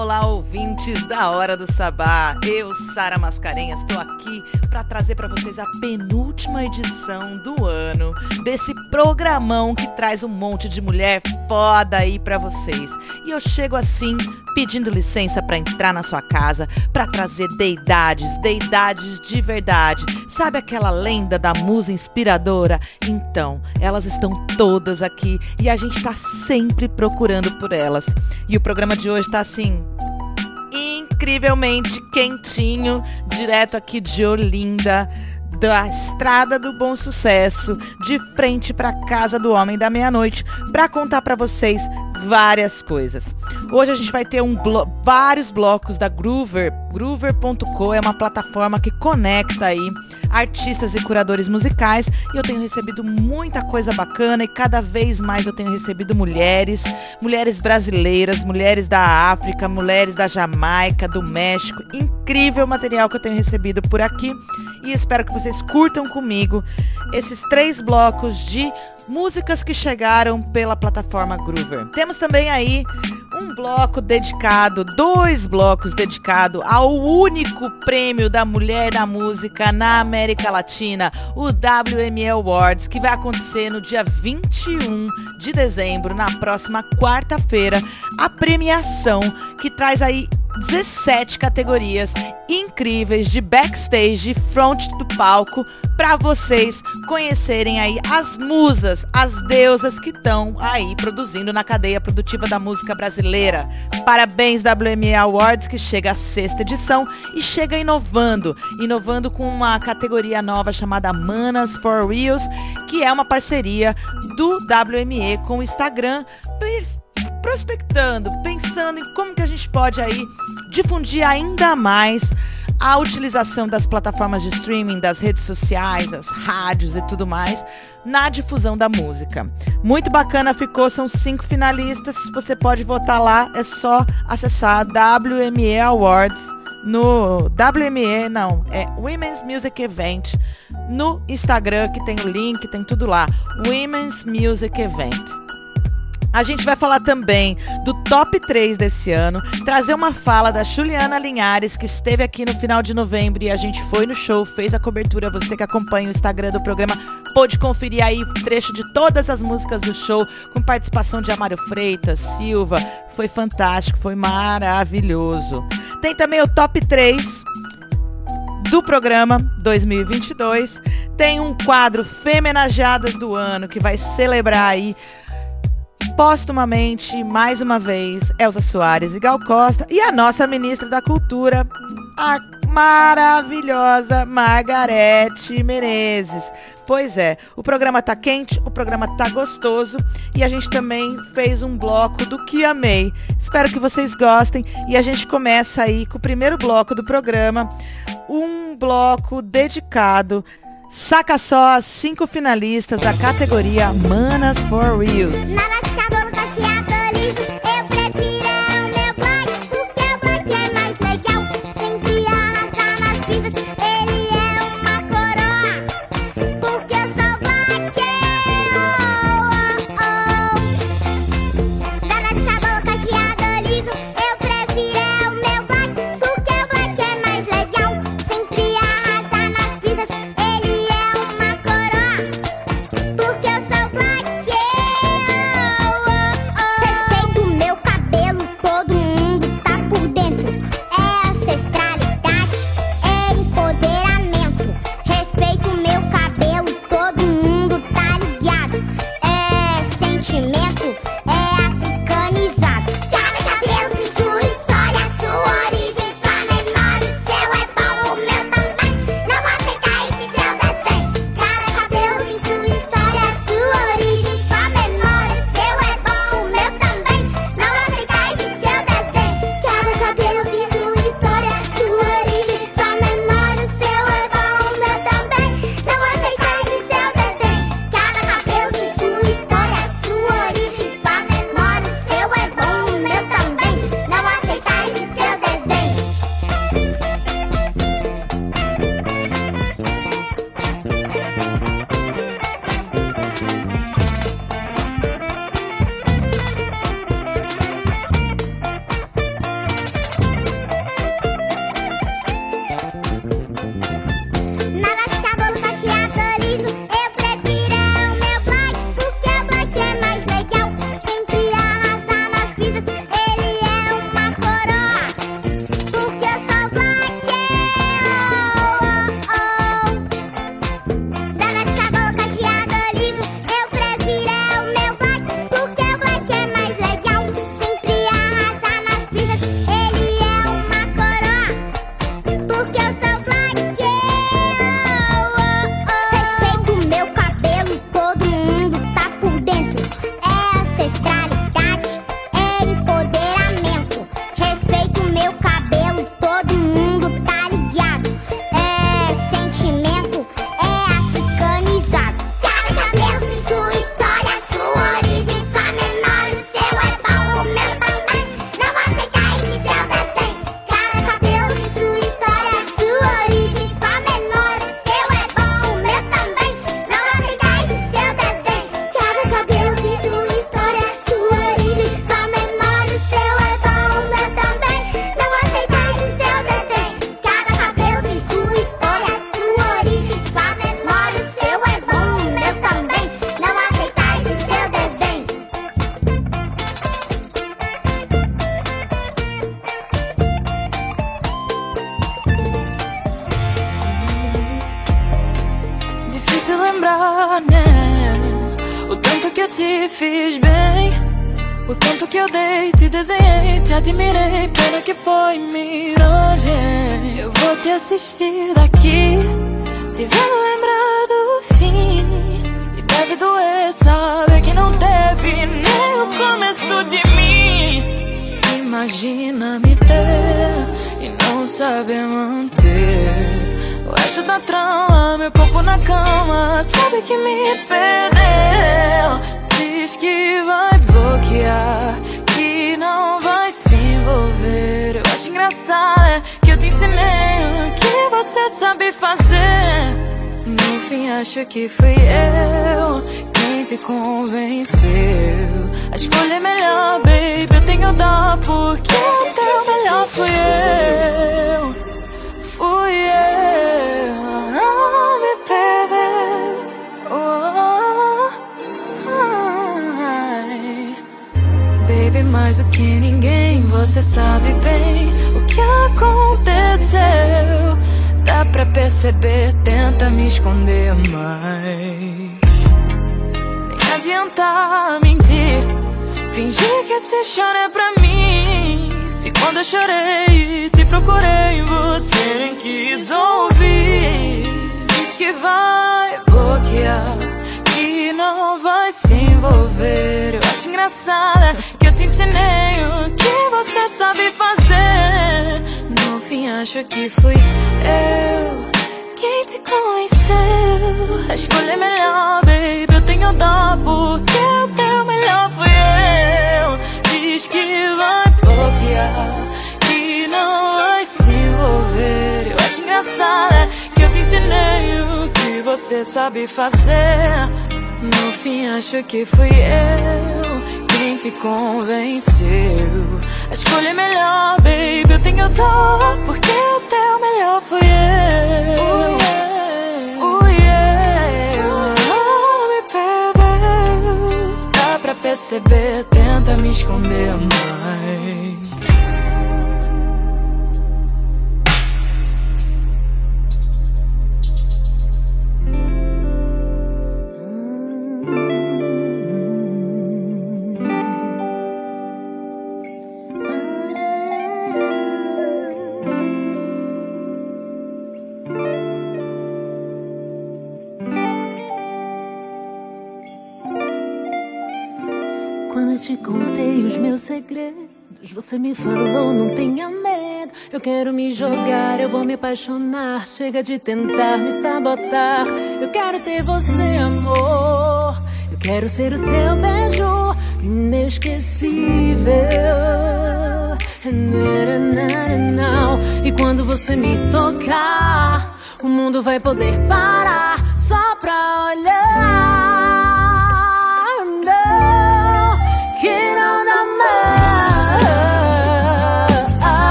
Olá, ouvintes da Hora do Sabá. Eu, Sara Mascarenhas, estou aqui para trazer para vocês a penúltima edição do ano desse programão que traz um monte de mulher foda aí para vocês. E eu chego assim pedindo licença para entrar na sua casa, para trazer deidades, deidades de verdade. Sabe aquela lenda da musa inspiradora? Então, elas estão todas aqui e a gente está sempre procurando por elas. E o programa de hoje está assim incrivelmente quentinho, direto aqui de Olinda, da Estrada do Bom Sucesso, de frente para casa do Homem da Meia-Noite, para contar para vocês várias coisas. Hoje a gente vai ter um blo vários blocos da Groover. Groover.co é uma plataforma que conecta aí artistas e curadores musicais e eu tenho recebido muita coisa bacana e cada vez mais eu tenho recebido mulheres, mulheres brasileiras, mulheres da África, mulheres da Jamaica, do México. Incrível material que eu tenho recebido por aqui e espero que vocês curtam comigo esses três blocos de músicas que chegaram pela plataforma Groover. Temos também aí um bloco dedicado, dois blocos dedicados ao único prêmio da mulher da música na América Latina, o WME Awards, que vai acontecer no dia 21 de dezembro, na próxima quarta-feira, a premiação que traz aí 17 categorias incríveis de backstage, front do palco, para vocês conhecerem aí as musas, as deusas que estão aí produzindo na cadeia produtiva da música brasileira. Parabéns WMA Awards que chega a sexta edição e chega inovando, inovando com uma categoria nova chamada Manas for Reals, que é uma parceria do WME com o Instagram prospectando, pensando em como que a gente pode aí difundir ainda mais a utilização das plataformas de streaming, das redes sociais, as rádios e tudo mais na difusão da música. Muito bacana ficou, são cinco finalistas. Você pode votar lá, é só acessar WME Awards no WME, não, é Women's Music Event no Instagram, que tem o link, tem tudo lá. Women's Music Event. A gente vai falar também do top 3 desse ano, trazer uma fala da Juliana Linhares, que esteve aqui no final de novembro e a gente foi no show, fez a cobertura. Você que acompanha o Instagram do programa pôde conferir aí trecho de todas as músicas do show, com participação de Amário Freitas, Silva. Foi fantástico, foi maravilhoso. Tem também o top 3 do programa 2022. Tem um quadro Femenageadas do Ano que vai celebrar aí Postumamente, mais uma vez, Elza Soares e Gal Costa e a nossa ministra da Cultura, a maravilhosa Margarete Menezes. Pois é, o programa tá quente, o programa tá gostoso e a gente também fez um bloco do que amei. Espero que vocês gostem e a gente começa aí com o primeiro bloco do programa, um bloco dedicado Saca só as cinco finalistas da categoria Manas for Reels. Admirei. Pena que foi miragem. Eu vou te assistir daqui, te vendo lembrar do fim. E deve doer saber que não teve nem o começo de mim. Imagina me ter e não saber manter. O resto da trama, meu corpo na cama, sabe que me perdeu. Você sabe fazer. No fim, acho que fui eu quem te convenceu. A escolha é melhor, baby. Eu tenho dó porque o teu melhor fui eu. Fui eu, me. Oh. Baby, mais do que ninguém, você sabe bem o que aconteceu. Dá pra perceber, tenta me esconder mais. Nem adianta mentir, fingir que esse choro é pra mim. Se quando eu chorei, te procurei, você nem quis ouvir. Diz que vai bloquear, que não vai se envolver. Eu acho engraçado que eu te ensinei o que você sabe fazer. No fim, acho que fui eu quem te conheceu. A escolha é melhor, baby. Eu tenho dó porque o teu melhor fui eu. Diz que vai bloquear, que não vai se envolver. Eu acho engraçado que eu te ensinei o que você sabe fazer. No fim, acho que fui eu quem te convenceu. A escolha é melhor, baby. Eu tenho dó, porque o teu melhor fui eu. Fui eu. Oh, me perdeu. Dá pra perceber, tenta me esconder mais. Quando te contei os meus segredos, você me falou: não tenha medo. Eu quero me jogar, eu vou me apaixonar. Chega de tentar me sabotar. Eu quero ter você, amor. Eu quero ser o seu beijo inesquecível. E quando você me tocar, o mundo vai poder parar só pra olhar.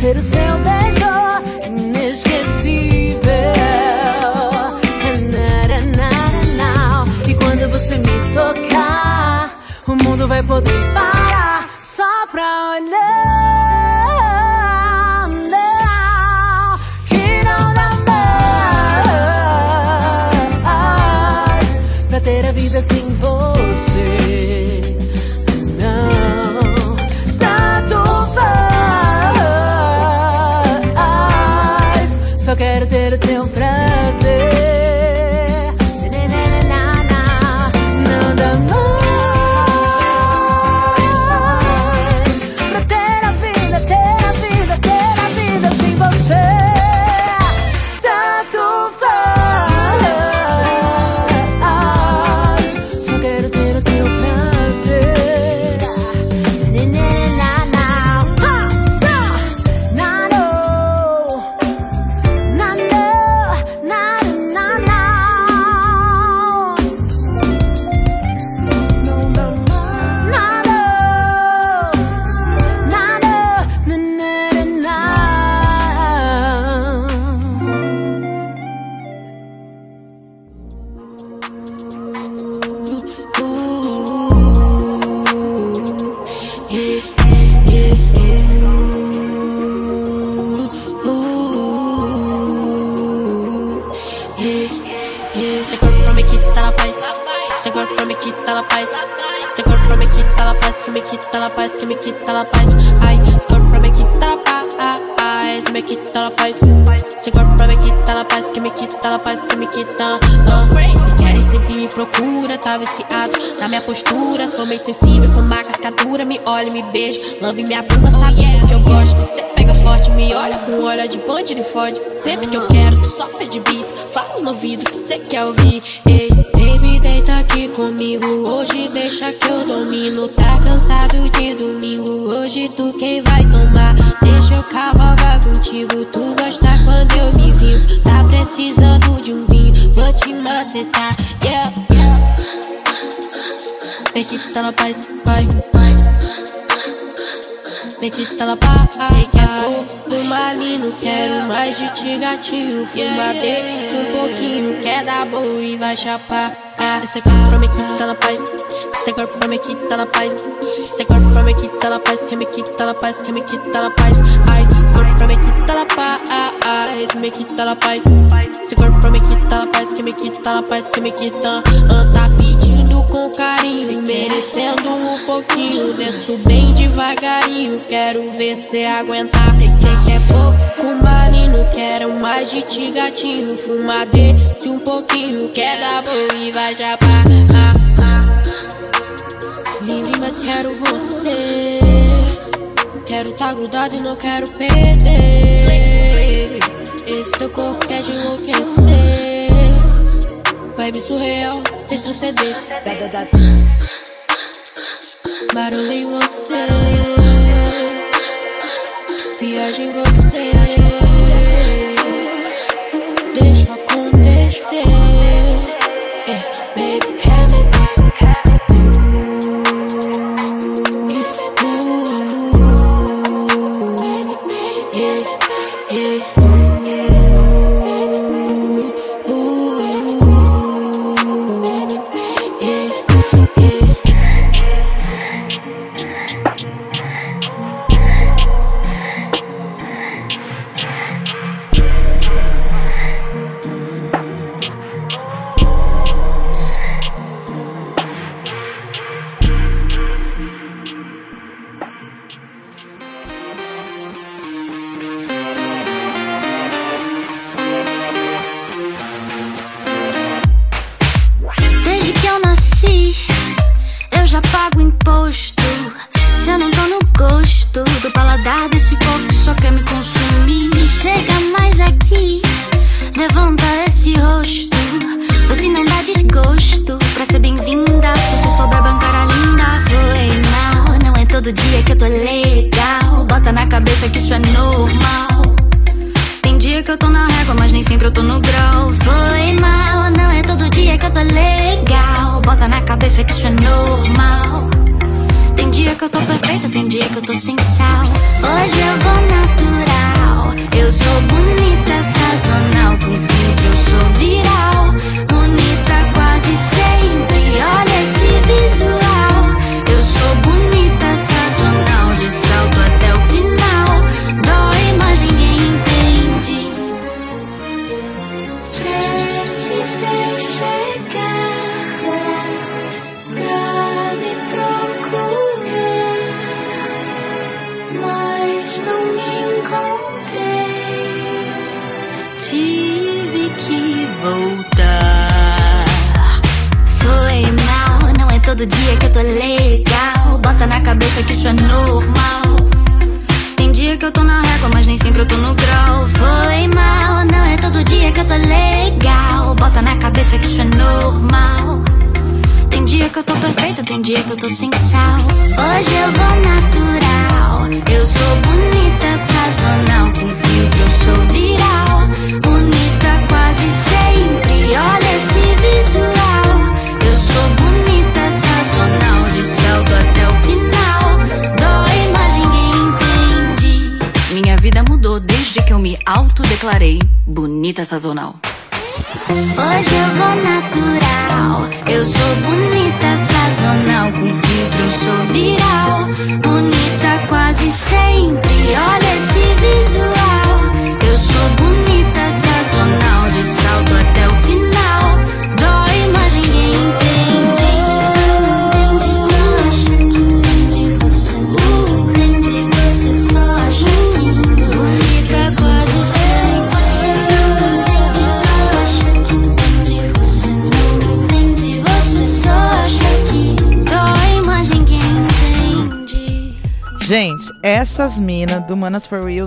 Ser o seu beijo inesquecível. E quando você me tocar, o mundo vai poder parar só pra olhar. Vida sem vai chapar. Ah, esse corpo pra me quitar na paz. Esse corpo pra me quitar na paz. Esse corpo pra me quitar na paz. Que me quita na paz, que me quita na paz. Ai, esse corpo pra me quitar na paz. Ah, ah, me quita na paz. Esse corpo pra me quitar na paz. Que me quita na paz, que me quita. Ah, tá pedindo com carinho, merecendo um pouquinho, desço bem devagarinho. Quero ver cê aguentar. Pensei que é pouco marino, quero mais de ti gatinho. Fuma desce um pouquinho, quer dar boa e vai já. Ah, ah. Mas quero você. Quero tá grudado e não quero perder. Esse teu corpo quer de enlouquecer. Vibe surreal, fez proceder. Da, da, da barulho em você. Viagem em você.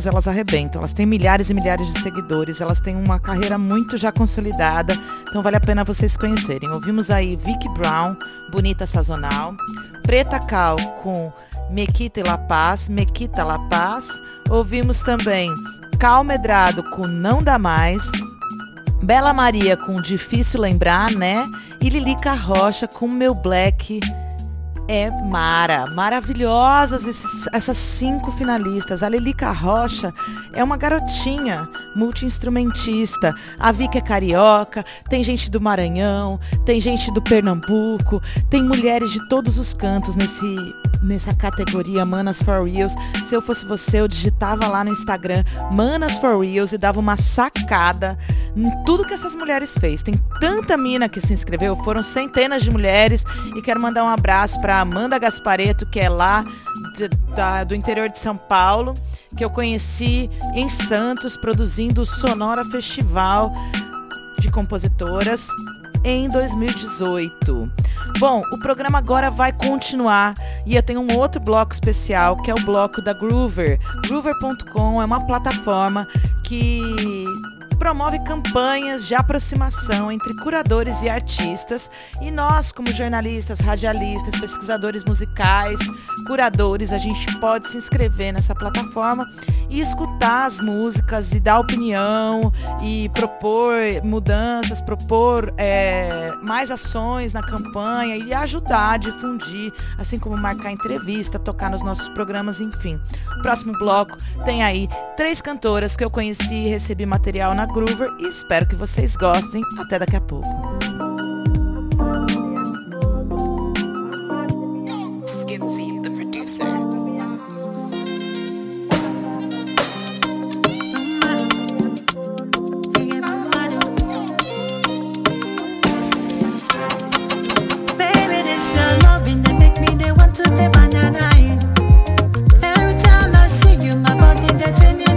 Reels, elas arrebentam. Elas têm milhares e milhares de seguidores, elas têm uma carreira muito já consolidada, então vale a pena vocês conhecerem. Ouvimos aí Vicky Brown, Bonita Sazonal, Preta Cal com Mequita e La Paz, Mequita La Paz. Ouvimos também Cal Medrado com Não Dá Mais, Bela Maria com Difícil Lembrar, né? E Lilica Rocha com Meu Black é Mara. Maravilhosas essas cinco finalistas. A Lelica Rocha é uma garotinha multi-instrumentista. A Vika é carioca, tem gente do Maranhão, tem gente do Pernambuco, tem mulheres de todos os cantos nesse nessa categoria Manas for Reels. Se eu fosse você, eu digitava lá no Instagram Manas for Reels e dava uma sacada em tudo que essas mulheres fez. Tem tanta mina que se inscreveu, foram centenas de mulheres e quero mandar um abraço para Amanda Gaspareto, que é lá de, da, do interior de São Paulo, que eu conheci em Santos produzindo o Sonora Festival de Compositoras em 2018. Bom, o programa agora vai continuar e eu tenho um outro bloco especial que é o bloco da Groover. Groover.com é uma plataforma que promove campanhas de aproximação entre curadores e artistas e nós, como jornalistas, radialistas, pesquisadores musicais, curadores, a gente pode se inscrever nessa plataforma e escutar as músicas e dar opinião e propor mudanças, propor é, mais ações na campanha e ajudar a difundir, assim como marcar entrevista, tocar nos nossos programas, enfim. Próximo bloco tem aí três cantoras que eu conheci e recebi material na Groover e espero que vocês gostem. Até daqui a pouco. Bring your love to me, cause I want to turn and I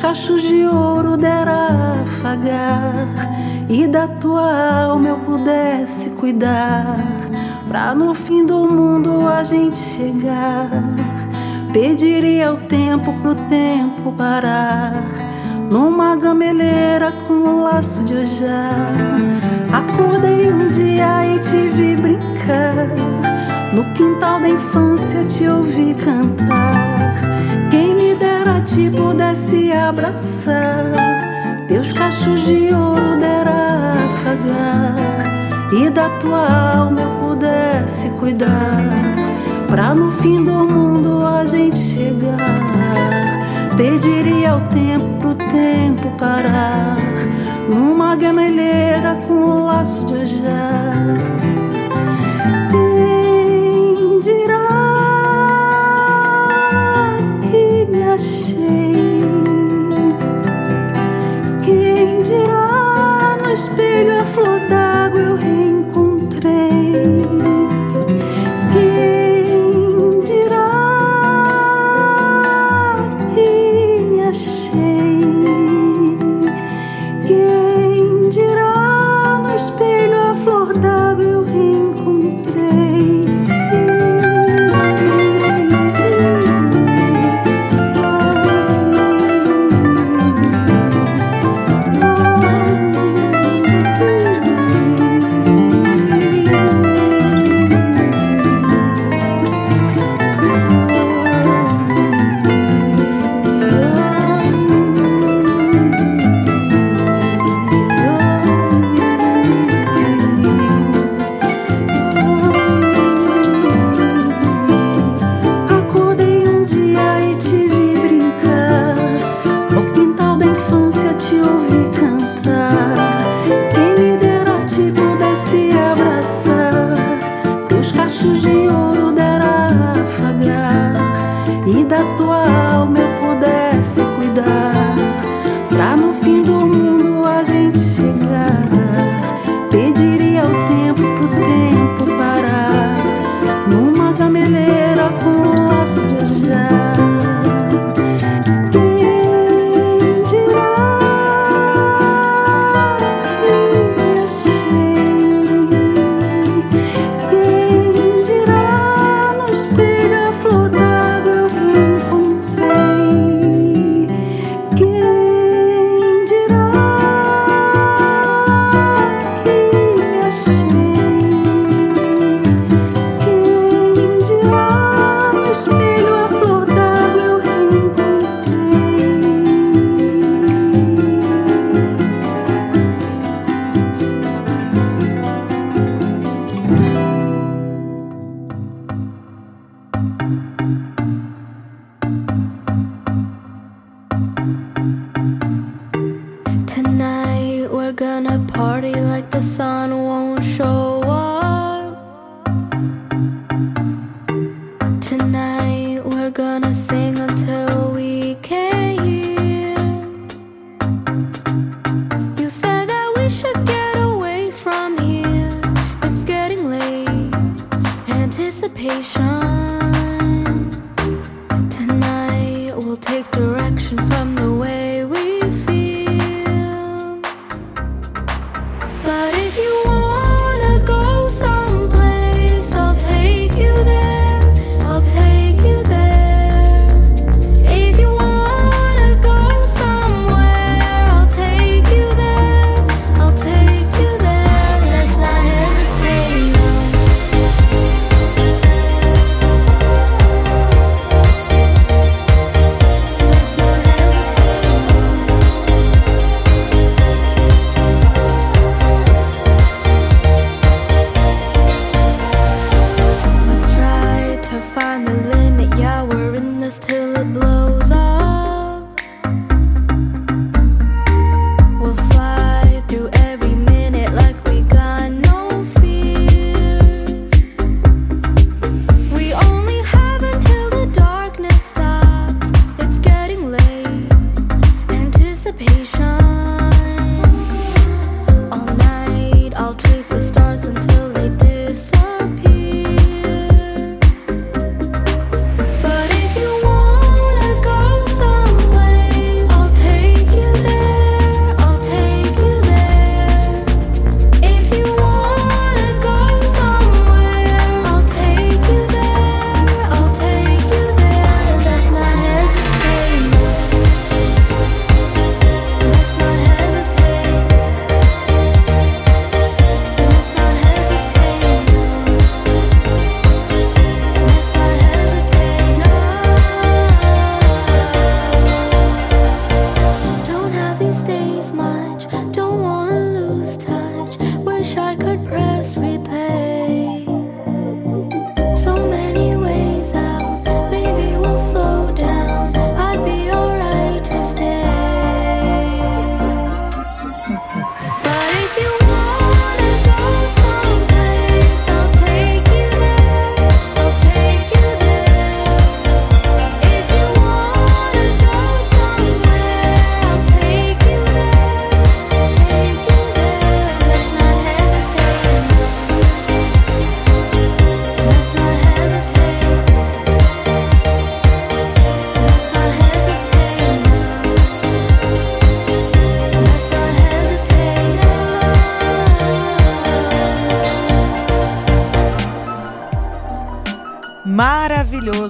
cachos de ouro dera afagar. E da tua alma eu pudesse cuidar. Pra no fim do mundo a gente chegar. Pediria o tempo pro tempo parar. Numa gameleira com um laço de ojá. Acordei um dia e te vi brincar. No quintal da infância te ouvi cantar. Te pudesse abraçar. Teus cachos de ouro dera afagar. E da tua alma eu pudesse cuidar. Pra no fim do mundo a gente chegar. Pediria o tempo pro tempo parar. Numa gameleira com um laço de ojá.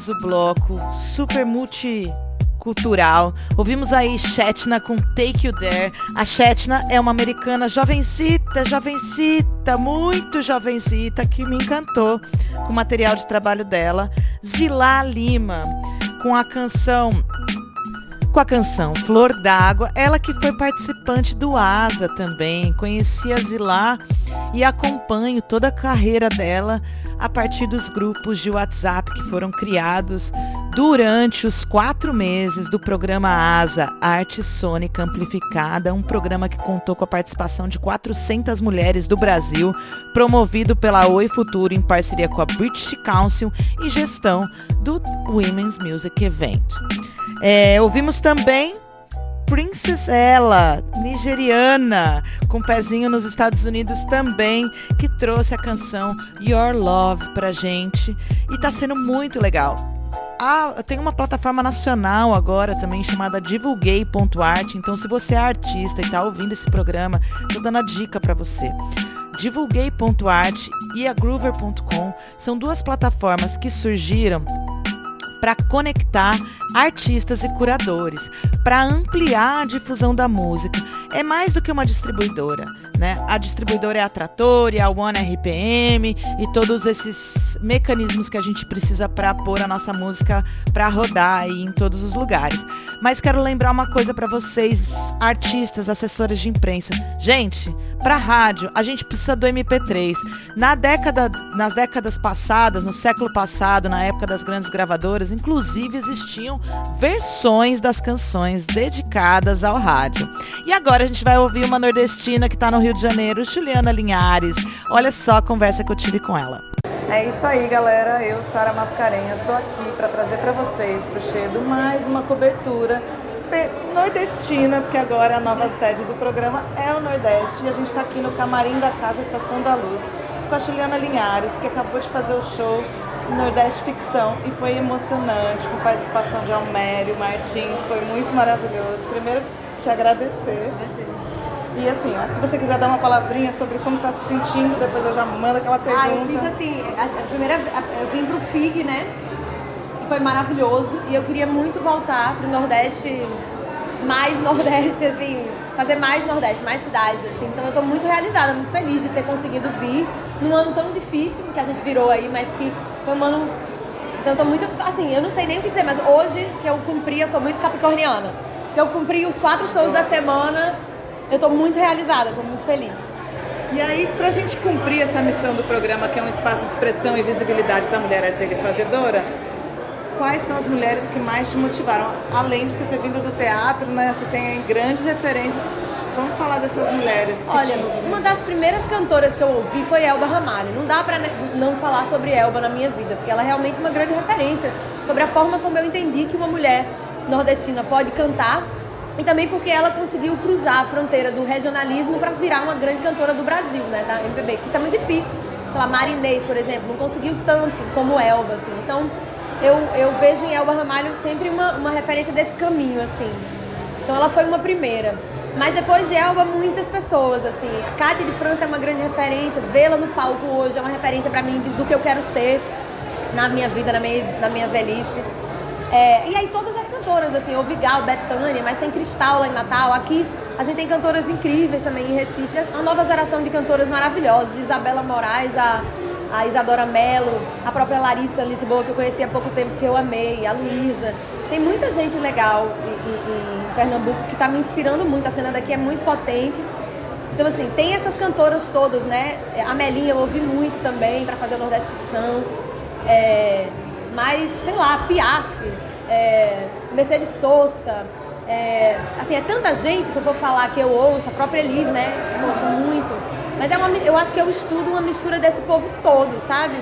Maravilhoso bloco, super multicultural. Ouvimos aí Shetna com Take You There. A Shetna é uma americana jovencita, jovencita, muito jovencita, que me encantou com o material de trabalho dela. Zilá Lima, com a canção com a canção Flor d'Água, ela que foi participante do ASA também, conheci a Zilá e acompanho toda a carreira dela a partir dos grupos de WhatsApp que foram criados durante os quatro meses do programa ASA, Arte Sônica Amplificada, um programa que contou com a participação de 400 mulheres do Brasil, promovido pela Oi Futuro em parceria com a British Council e gestão do Women's Music Event. É, ouvimos também Princess Ella, nigeriana, com pezinho nos Estados Unidos também, que trouxe a canção Your Love pra gente e tá sendo muito legal. Ah, tem uma plataforma nacional agora também chamada divulguei.art, então se você é artista e tá ouvindo esse programa, tô dando a dica para você. Divulguei.art e a Groover.com são duas plataformas que surgiram para conectar artistas e curadores, para ampliar a difusão da música. É mais do que uma distribuidora. Né? A distribuidora é a Trattori, a One RPM e todos esses mecanismos que a gente precisa para pôr a nossa música para rodar aí em todos os lugares. Mas quero lembrar uma coisa para vocês, artistas, assessores de imprensa. Gente, para rádio, a gente precisa do MP3. Na década, nas décadas passadas, no século passado, na época das grandes gravadoras, inclusive existiam versões das canções dedicadas ao rádio. E agora a gente vai ouvir uma nordestina que está no Rio de Janeiro, Juliana Linhares. Olha só a conversa que eu tive com ela. É isso aí, galera. Eu, Sara Mascarenhas, estou aqui para trazer para vocês, para o Chedo, mais uma cobertura nordestina, porque agora a nova sede do programa é o Nordeste. E a gente está aqui no camarim da Casa Estação da Luz, com a Juliana Linhares, que acabou de fazer o show Nordeste Ficção e foi emocionante, com participação de Almério Martins, foi muito maravilhoso. Primeiro, te agradecer. E assim, ó, se você quiser dar uma palavrinha sobre como está se sentindo, depois eu já mando aquela pergunta. Ah, eu fiz assim, a, primeira, eu vim pro FIG, né? Foi maravilhoso. E eu queria muito voltar pro Nordeste, mais Nordeste, assim, fazer mais Nordeste, mais cidades, assim. Então eu tô muito realizada, muito feliz de ter conseguido vir num ano tão difícil que a gente virou aí, mas que foi um ano. Então eu tô muito. Assim, eu não sei nem o que dizer, mas hoje que eu cumpri, eu sou muito capricorniana. Que eu cumpri os quatro shows da semana, eu tô muito realizada, tô muito feliz. E aí, para a gente cumprir essa missão do programa, que é um espaço de expressão e visibilidade da mulher arteira e fazedora, quais são as mulheres que mais te motivaram? Além de você ter vindo do teatro, né? Você tem grandes referências. Vamos falar dessas mulheres. Olha, te... uma das primeiras cantoras que eu ouvi foi Elba Ramalho. Não dá pra não falar sobre Elba na minha vida, porque ela é realmente uma grande referência sobre a forma como eu entendi que uma mulher nordestina pode cantar e também porque ela conseguiu cruzar a fronteira do regionalismo para virar uma grande cantora do Brasil, né, da MPB, que isso é muito difícil. Sei lá, Marinês, por exemplo, não conseguiu tanto como Elba, assim. Então, eu, eu vejo em Elba Ramalho sempre uma, uma referência desse caminho, assim. Então, ela foi uma primeira. Mas depois de Elba, muitas pessoas, assim. A Cátia de França é uma grande referência, vê-la no palco hoje é uma referência para mim do que eu quero ser na minha vida, na minha, na minha velhice. É, e aí todas as cantoras, assim, o Vigal, Betânia, mas tem Cristal lá em Natal. Aqui a gente tem cantoras incríveis também em Recife. A nova geração de cantoras maravilhosas. Isabela Moraes, a, a Isadora Mello, a própria Larissa Lisboa, que eu conheci há pouco tempo, que eu amei, a Luísa. Tem muita gente legal em, em, em Pernambuco que está me inspirando muito. A cena daqui é muito potente. Então, assim, tem essas cantoras todas, né? A Melinha eu ouvi muito também para fazer o Nordeste Ficção. É, mas, sei lá, Piaf, é, Mercedes Sosa, é, assim, é tanta gente, se eu for falar que eu ouço, a própria Elis, né? Poxa, muito. Mas é uma, eu acho que eu estudo uma mistura desse povo todo, sabe?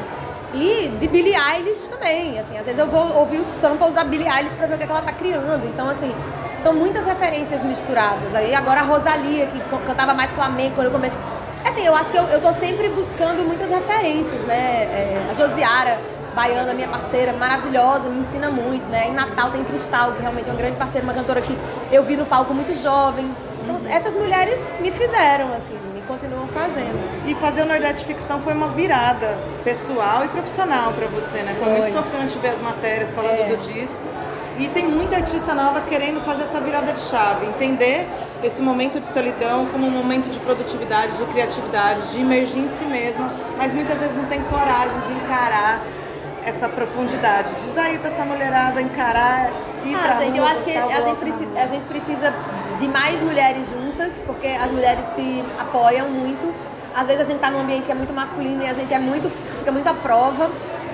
E de Billie Eilish também, assim, às vezes eu vou ouvir os samples da Billie Eilish pra ver o que, é que ela tá criando. Então, assim, são muitas referências misturadas. Aí agora a Rosalia, que cantava mais flamenco quando eu comecei. Assim, eu acho que eu, eu tô sempre buscando muitas referências, né? É, a Josiara baiana, minha parceira, maravilhosa, me ensina muito, né? Em Natal tem Cristal, que realmente é uma grande parceira, uma cantora que eu vi no palco muito jovem. Então, essas mulheres me fizeram, assim, continuam fazendo. E fazer o Nordeste Ficção foi uma virada pessoal e profissional para você, né? Foi, Foi. muito tocante ver as matérias falando É. do disco. E tem muita artista nova querendo fazer essa virada de chave, entender esse momento de solidão como um momento de produtividade, de criatividade, de imergir em si mesma, mas muitas vezes não tem coragem de encarar essa profundidade. Diz aí pra essa mulherada encarar e Ah, gente, eu acho que a gente, precisa, a gente precisa de mais mulheres juntas, porque as mulheres se apoiam muito. Às vezes a gente tá num ambiente que é muito masculino e a gente é muito, fica muito à prova.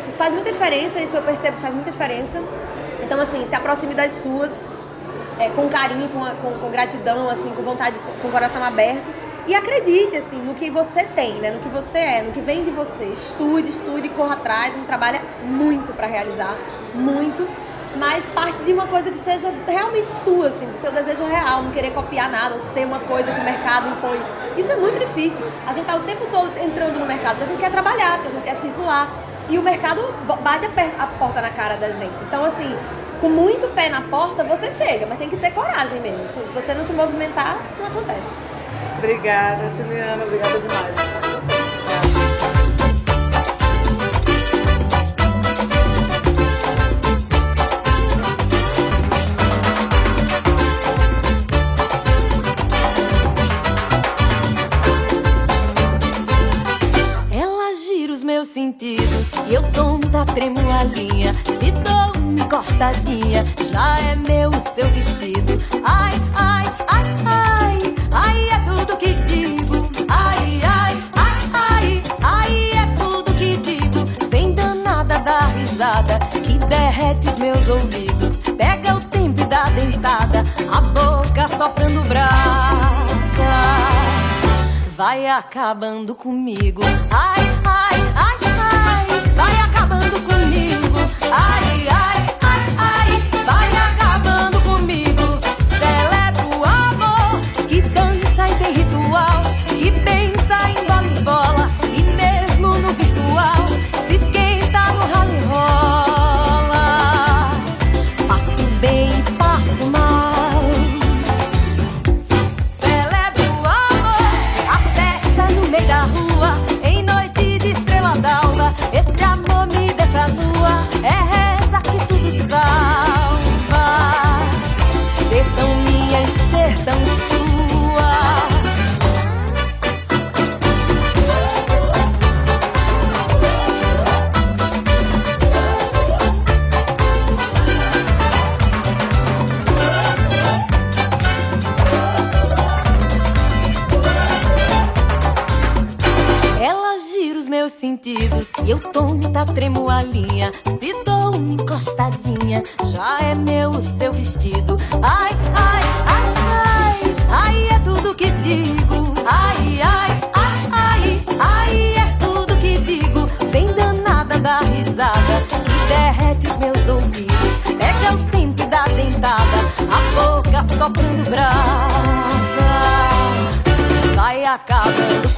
Isso faz muita diferença, isso eu percebo que faz muita diferença. Então, assim, se aproxime das suas, é, com carinho, com, a- com, com gratidão, assim, com vontade, com o coração aberto. E acredite, assim, no que você tem, né? No que você é, no que vem de você. Estude, estude, corra atrás. A gente trabalha muito para realizar, muito. Mas parte de uma coisa que seja realmente sua, assim, do seu desejo real. Não querer copiar nada ou ser uma coisa que o mercado impõe. Isso é muito difícil. A gente tá o tempo todo entrando no mercado porque a gente quer trabalhar, porque a gente quer circular. E o mercado bate a, porta na cara da gente. Então, assim, com muito pé na porta, você chega, mas tem que ter coragem mesmo. Se você não se movimentar, não acontece. Obrigada, Juliana. Obrigada demais. Sentidos e eu tonta tremo a linha. Se dou uma encostadinha, já é meu o seu vestido. Ai, ai, ai, ai, ai é tudo que digo. Ai, ai, ai, ai, ai é tudo que digo. Vem danada da risada que derrete os meus ouvidos. Pega o tempo e dá dentada, a boca soprando brasa vai acabando comigo. Ai, ai, ai, ai, tremo a linha. Se dou uma encostadinha, já é meu o seu vestido. Ai, ai, ai, ai, ai é tudo que digo. Ai, ai, ai, ai, ai é tudo que digo. Vem danada da risada que derrete os meus ouvidos. Pega o tempo dá dentada, a boca soprando brasa vai acabando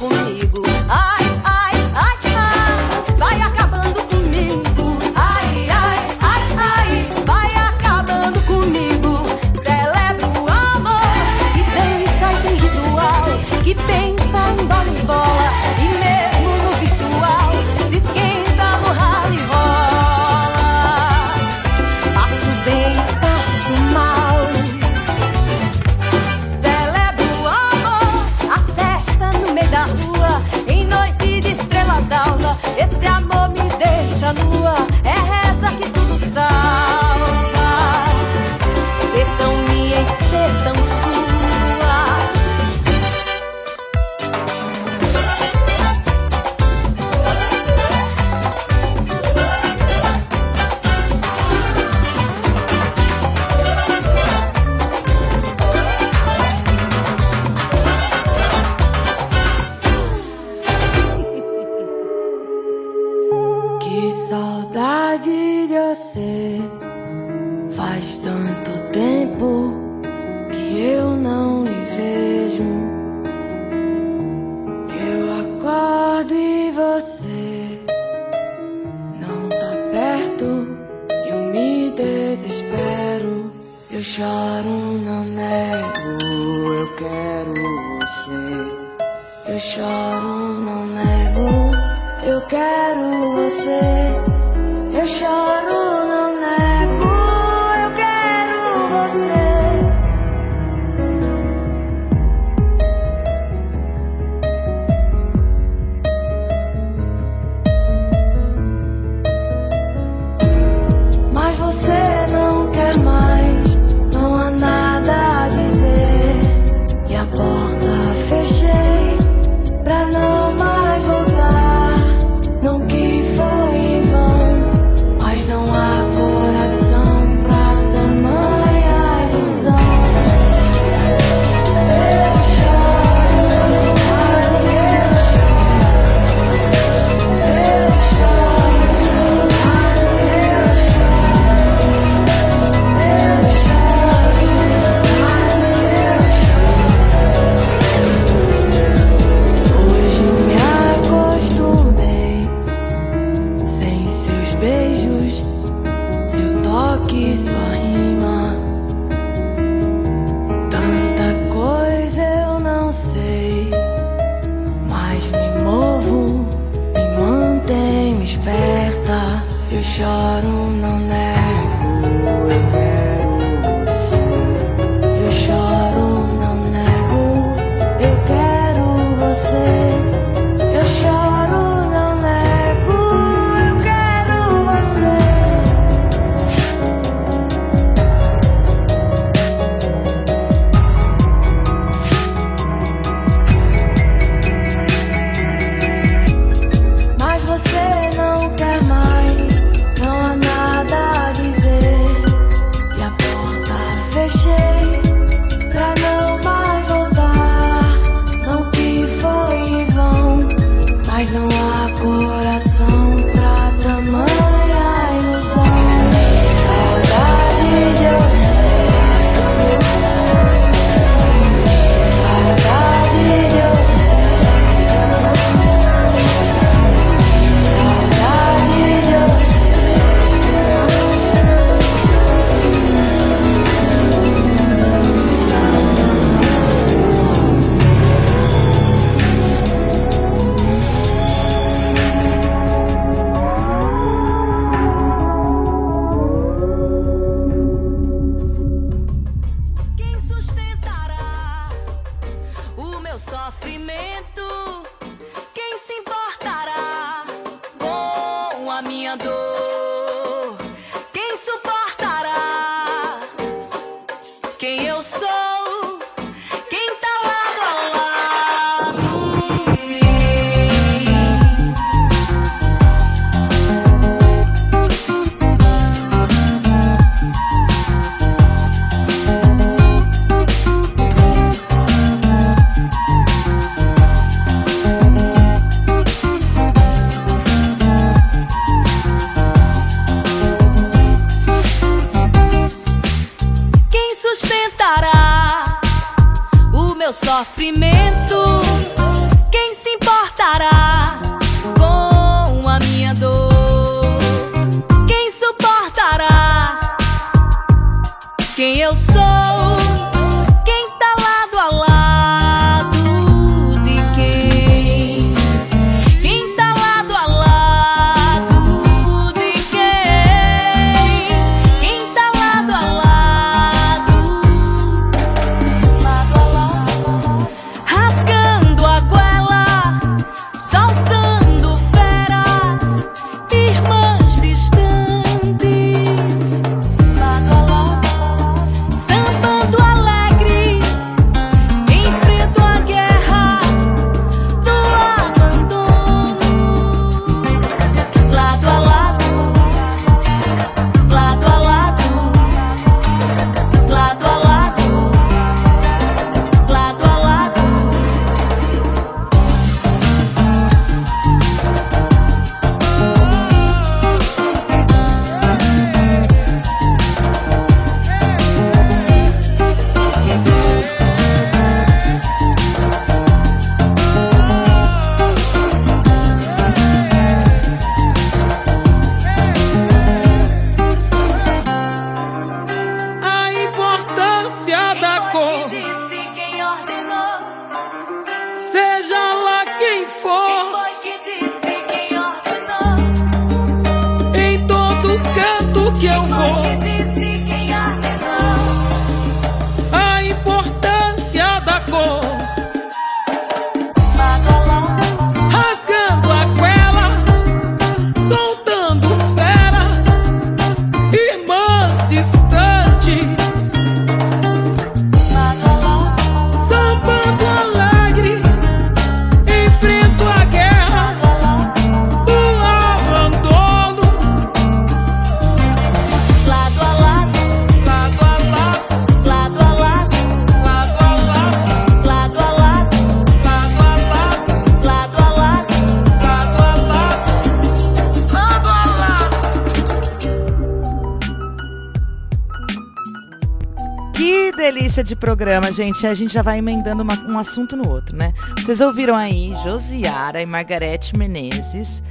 de programa, gente. A gente já vai emendando uma- um assunto no outro, né? Vocês ouviram aí Josiara e Margarete Menezes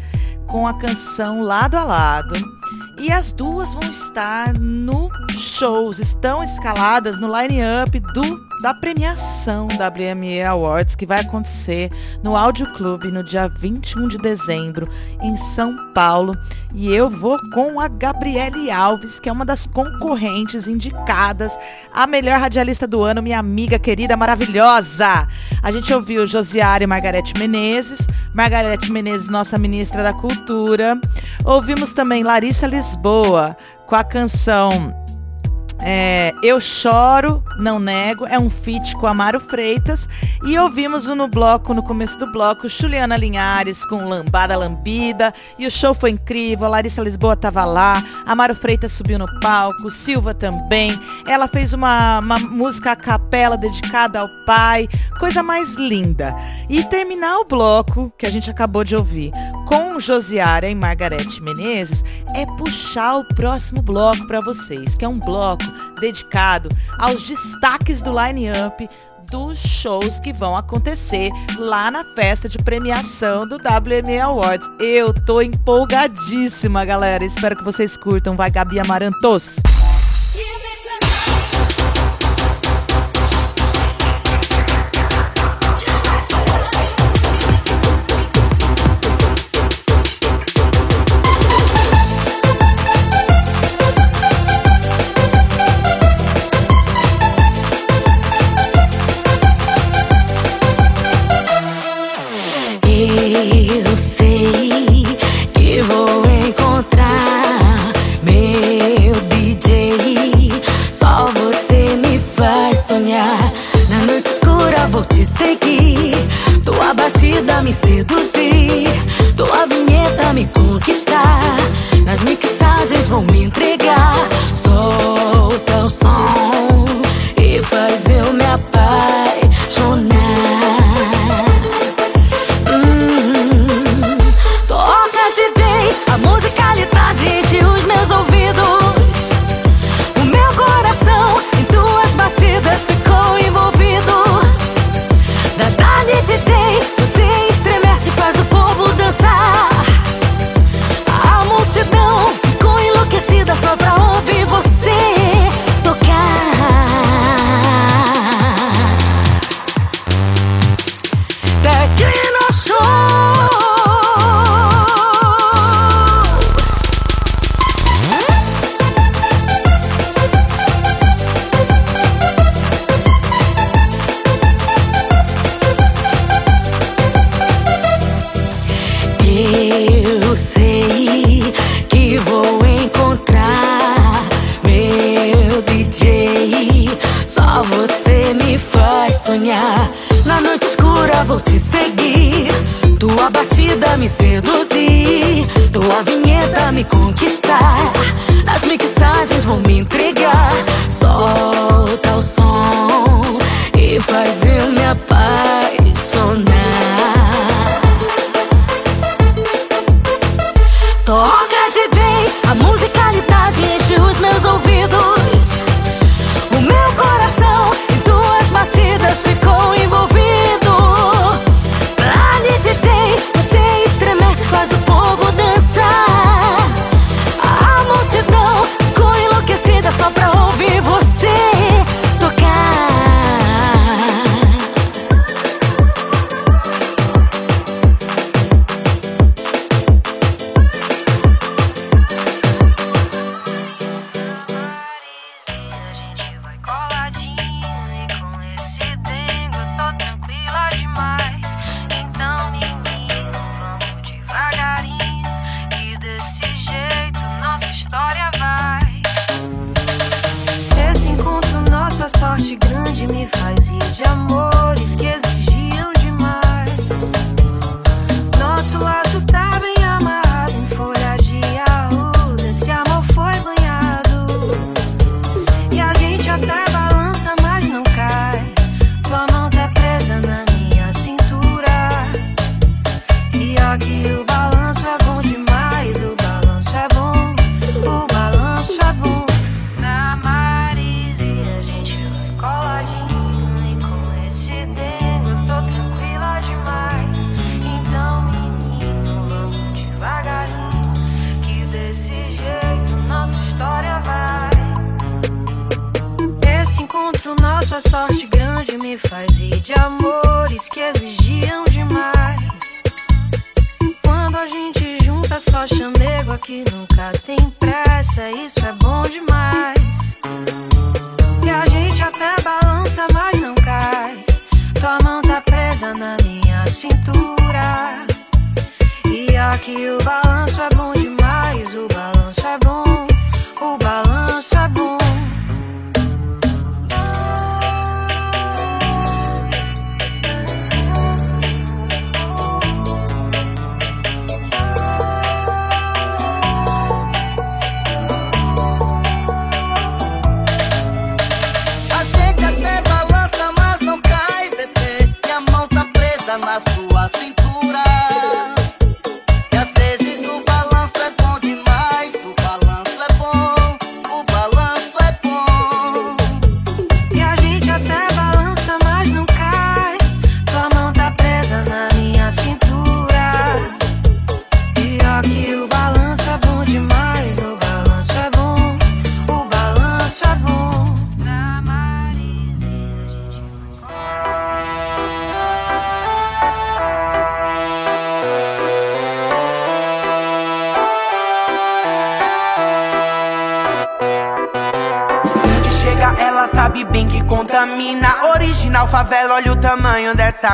com a canção Lado a Lado. E as duas vão estar no shows, estão escaladas no line-up do da premiação WME Awards que vai acontecer no Áudio Clube no dia 21 de dezembro em São Paulo. E eu vou com a Gabriele Alves, que é uma das concorrentes indicadas a melhor radialista do ano, minha amiga querida, maravilhosa. A gente ouviu Josiara e Margarete Menezes, Margarete Menezes, nossa ministra da Cultura. Ouvimos também Larissa Lisboa com a canção é, Eu Choro, Não Nego, é um feat com Amaro Freitas. E ouvimos no bloco, no começo do bloco, Juliana Linhares com Lambada Lambida. E o show foi incrível, a Larissa Lisboa tava lá, Amaro Freitas subiu no palco, Silva também. Ela fez uma, uma música a capela dedicada ao pai, coisa mais linda. E terminar o bloco, que a gente acabou de ouvir, com Josiara e Margarete Menezes, é puxar o próximo bloco para vocês, que é um bloco dedicado aos destaques do line-up dos shows que vão acontecer lá na festa de premiação do WME Awards. Eu tô empolgadíssima, galera. Espero que vocês curtam. Vai, Gabi Amarantos.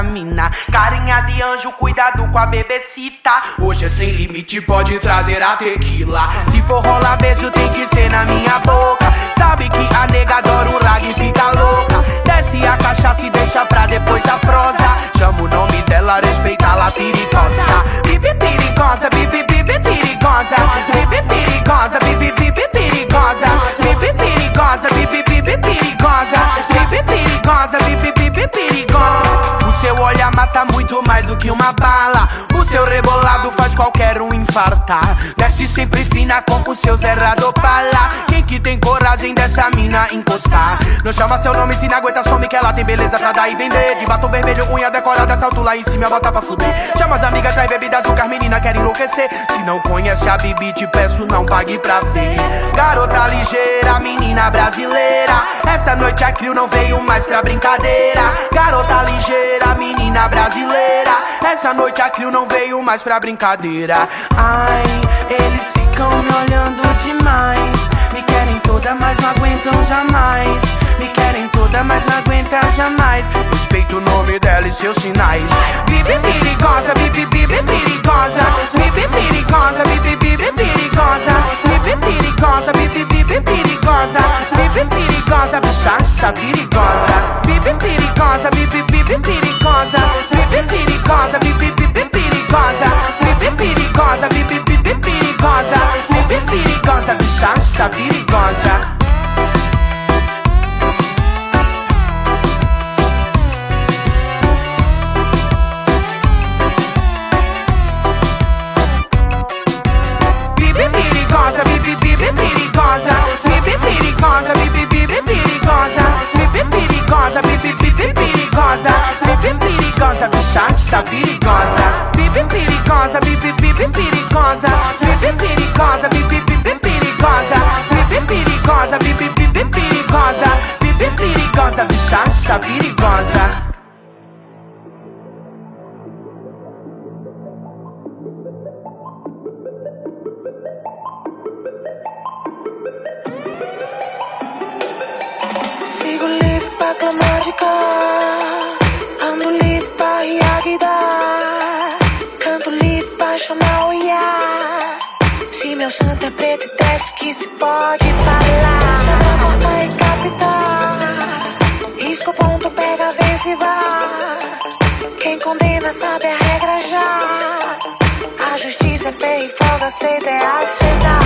Mina. Carinha de anjo, cuidado com a bebecita. Hoje é sem limite, pode trazer a tequila. Se for rolar beijo, tem que ser na minha boca. Sabe que a nega adora um rag e fica louca. Desce a cachaça e deixa pra depois a prosa. Chama o nome dela, respeita a perigosa. Bibi perigosa, bibi bibi perigosa. Bibi perigosa, bibi mata muito mais do que uma bala. O seu rebolado faz qualquer um infartar. Desce sempre fina com o seu zerrado bala. Que tem coragem dessa mina encostar? Não chama seu nome se não aguenta, some que ela tem beleza pra dar e vender. De batom vermelho, unha decorada, salto lá em cima, bota pra fuder. Chama as amigas, traz bebida, açúcar, menina quer enlouquecer. Se não conhece a Bibi, te peço, não pague pra ver. Garota ligeira, menina brasileira. Essa noite a Crio não veio mais pra brincadeira. Garota ligeira, menina brasileira. Essa noite a Crio não veio mais pra brincadeira. Ai, eles ficam me olhando demais. Me querem toda, mas não aguentam jamais. Me querem toda, mas não aguenta jamais. Respeito o nome dela e seus sinais. Bibi perigosa, bibi bibi perigosa. Bibi perigosa, bibi bibi perigosa. Bibi perigosa, bibi bibi perigosa. Bibi perigosa, bichacha perigosa. Bibi perigosa, bibi bibi perigosa. Bibi perigosa, bibi bibi perigosa. Bibi perigosa, bibi bibi perigosa. Bibi perigosa, bichacha perigosa. Bibi perigosa, bibi bibi perigosa. Bibi perigosa, bibi bibi perigosa. Bibi perigosa, bibi bibi perigosa. Bibi perigosa, bichacha perigosa. Bibi perigosa, bibi bibi perigosa. Bibi perigosa, bibi bibi perigosa. Bibi perigosa, bibi bibi perigosa. Bibi perigosa, bichacha perigosa. Sigo livre pra mágica. Ando livre pra reagidar Canto livre pra chamar o Iá. Se meu santo é preto e o que se pode falar? A porta e captar. Risco o ponto, pega, vence e vá. Quem condena sabe a regra já. A justiça é feia e folga, aceita é aceitar.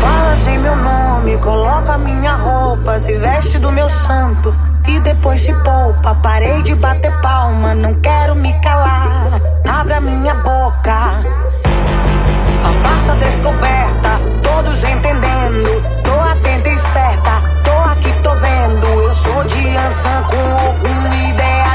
Fala sem meu nome, coloca minha roupa, se veste do meu santo e depois se poupa. Parei de bater palma, não quero me calar. Abre a minha boca, a farsa descoberta, todos entendendo. Tô atenta e esperta, tô aqui, tô vendo. Eu sou de Ansan com algum ideias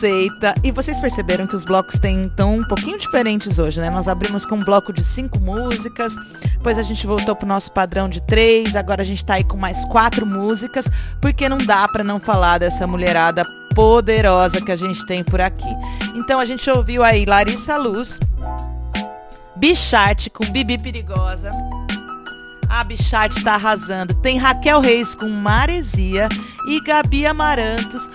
Luz, aceita. E vocês perceberam que os blocos têm tão um pouquinho diferentes hoje, né? Nós abrimos com um bloco de cinco músicas, depois a gente voltou pro nosso padrão de três, agora a gente tá aí com mais quatro músicas, porque não dá pra não falar dessa mulherada poderosa que a gente tem por aqui. Então a gente ouviu aí Larissa Luz, Bicharte com Bibi Perigosa. A Bicharte tá arrasando. Tem Raquel Reis com Maresia e Gabi Amarantos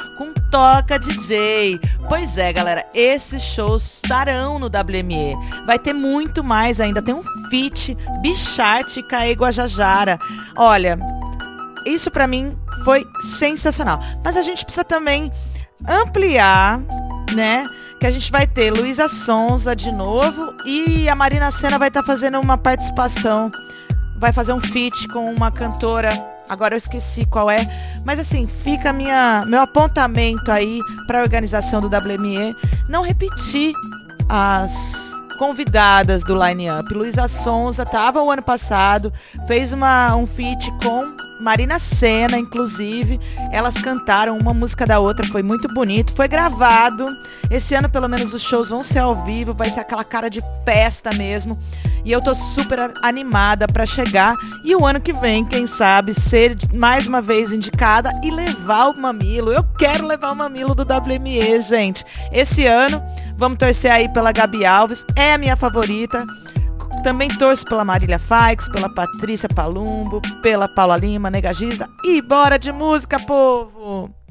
Toca DJ. Pois é, galera, esses shows estarão no WME. Vai ter muito mais ainda. Tem um feat Bicharte e Caê Guajajara. Olha, isso pra mim foi sensacional. Mas a gente precisa também ampliar, né? Que a gente vai ter Luísa Sonza de novo e a Marina Senna vai estar fazendo uma participação, vai fazer um feat com uma cantora. Agora eu esqueci qual é, mas assim, fica minha, meu apontamento aí para a organização do WME não repetir as convidadas do Line Up. Luísa Sonza estava o ano passado, fez uma, um feat com Marina Senna, inclusive. Elas cantaram uma música da outra, foi muito bonito, foi gravado. Esse ano, pelo menos, os shows vão ser ao vivo, vai ser aquela cara de festa mesmo. E eu tô super animada para chegar. E o ano que vem, quem sabe, ser mais uma vez indicada e levar o mamilo. Eu quero levar o mamilo do WME, gente. Esse ano, vamos torcer aí pela Gabi Alves, é a minha favorita. Também torço pela Marília Faix, pela Patrícia Palumbo, pela Paula Lima, Nega Giza. E bora de música, povo!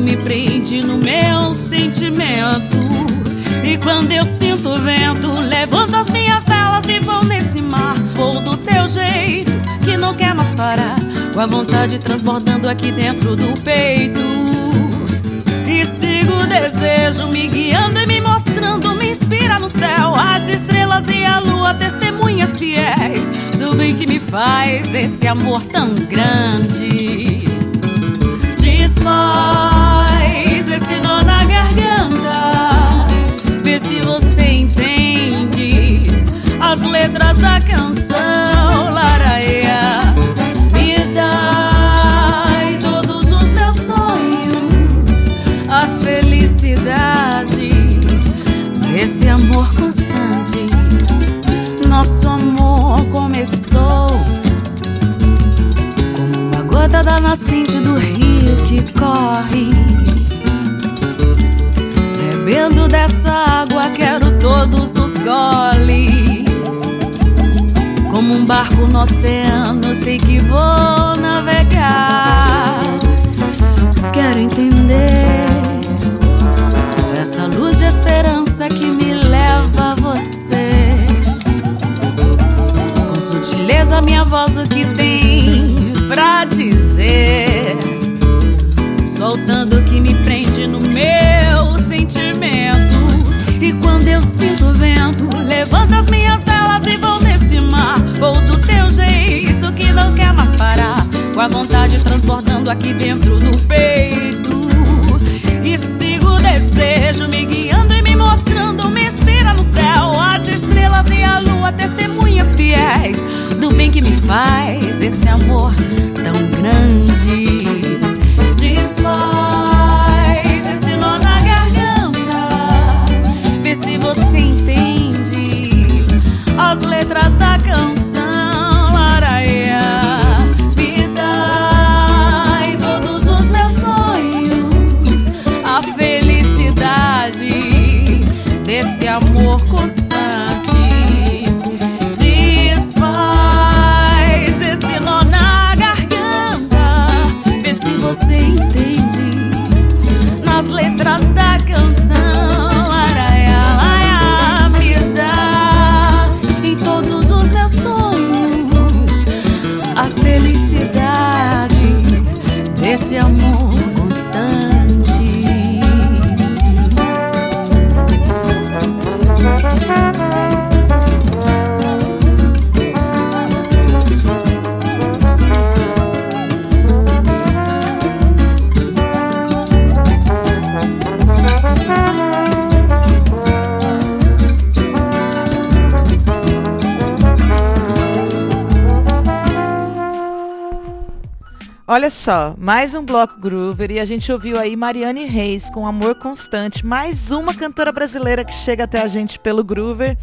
me prende no meu sentimento. E quando eu sinto o vento, levanto as minhas velas e vou nesse mar. Vou do teu jeito, que não quer mais parar. Com a vontade transbordando aqui dentro do peito. E sigo o desejo, me guiando e me mostrando, me inspira no céu. As estrelas e a lua, testemunhas fiéis do bem que me faz esse amor tão grande. Desfaz esse nó na garganta. Vê se você entende as letras da canção Laraia. Me dai todos os meus sonhos, a felicidade desse amor constante. Nosso amor começou como uma gota da nascente do rio que corre Bebendo dessa água, quero todos os goles. Como um barco no oceano, sei que vou navegar. Quero entender essa luz de esperança que me leva a você. Com sutileza, minha voz, o que tem pra dizer? Levanto as minhas velas e vou nesse mar. Vou do teu jeito que não quer mais parar. Com a vontade transbordando aqui dentro do peito. E sigo o desejo me guiando e me mostrando. Me inspira no céu, as estrelas e a lua, testemunhas fiéis do bem que me faz esse amor tão grande. Olha só, mais um bloco groover e a gente ouviu aí Mariane Reis com Amor Constante, mais uma cantora brasileira que chega até a gente pelo groover.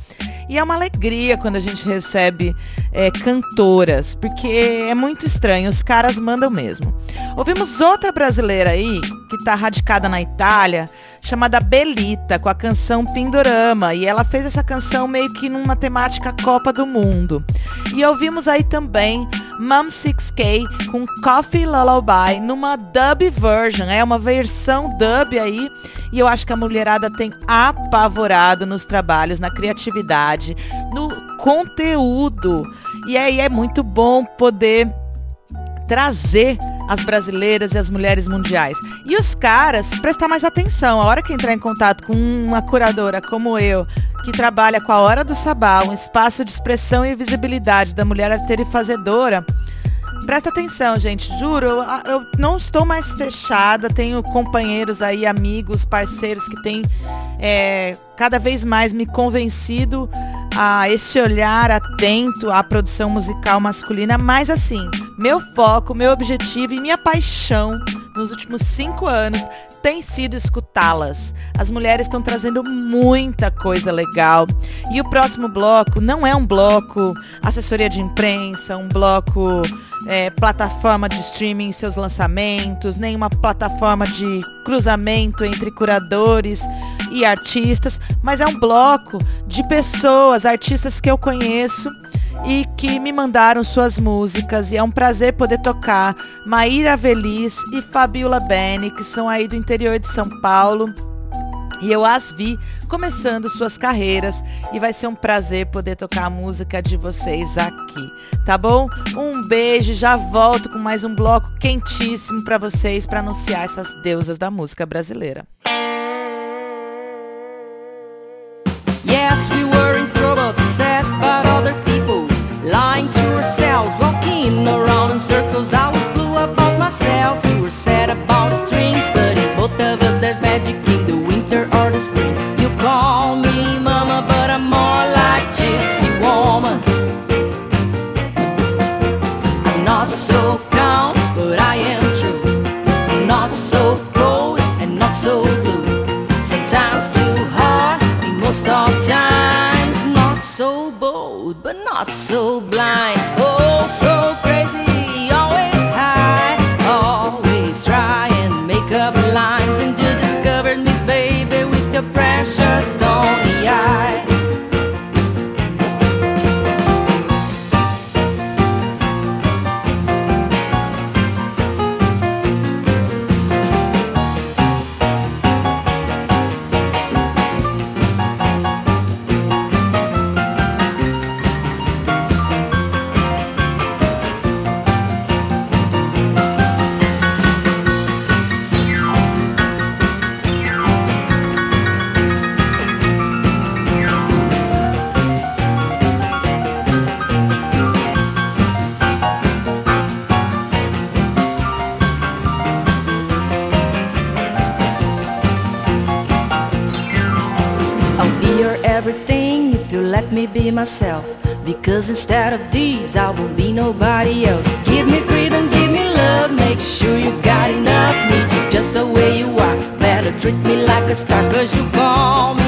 E é uma alegria quando a gente recebe é, cantoras, porque é muito estranho, os caras mandam mesmo. Ouvimos outra brasileira aí, que está radicada na Itália, chamada Belita, com a canção Pindorama. E ela fez essa canção meio que numa temática Copa do Mundo. E ouvimos aí também Mum 6K com Coffee Lullaby numa dub version. É uma versão dub aí. E eu acho que a mulherada tem apavorado nos trabalhos, na criatividade, no conteúdo. E aí é muito bom poder trazer as brasileiras e as mulheres mundiais. E os caras, prestar mais atenção. A hora que entrar em contato com uma curadora como eu, que trabalha com a Hora do Sabá, um espaço de expressão e visibilidade da mulher arteira e fazedora, Presta atenção, gente, juro, eu, eu, não estou mais fechada, tenho companheiros aí, amigos, parceiros que têm é, cada vez mais me convencido a esse olhar atento à produção musical masculina, mas assim, meu foco, meu objetivo e minha paixão nos últimos cinco anos tem sido escutá-las. As mulheres estão trazendo muita coisa legal. E o próximo bloco não é um bloco assessoria de imprensa, um bloco é, plataforma de streaming seus lançamentos, nem uma plataforma de cruzamento entre curadores e artistas, mas é um bloco de pessoas, artistas que eu conheço e que me mandaram suas músicas e é um prazer poder tocar Maíra Velis e Fabiola Beni, que são aí do interior de São Paulo. E eu as vi começando suas carreiras e vai ser um prazer poder tocar a música de vocês aqui, tá bom? Um beijo, já volto com mais um bloco quentíssimo para vocês para anunciar essas deusas da música brasileira. Yes, so blind. be myself. Because instead of these I won't be nobody else. Give me freedom, give me love Make sure you got enough Need you just the way you are Better treat me like a star Cause you call me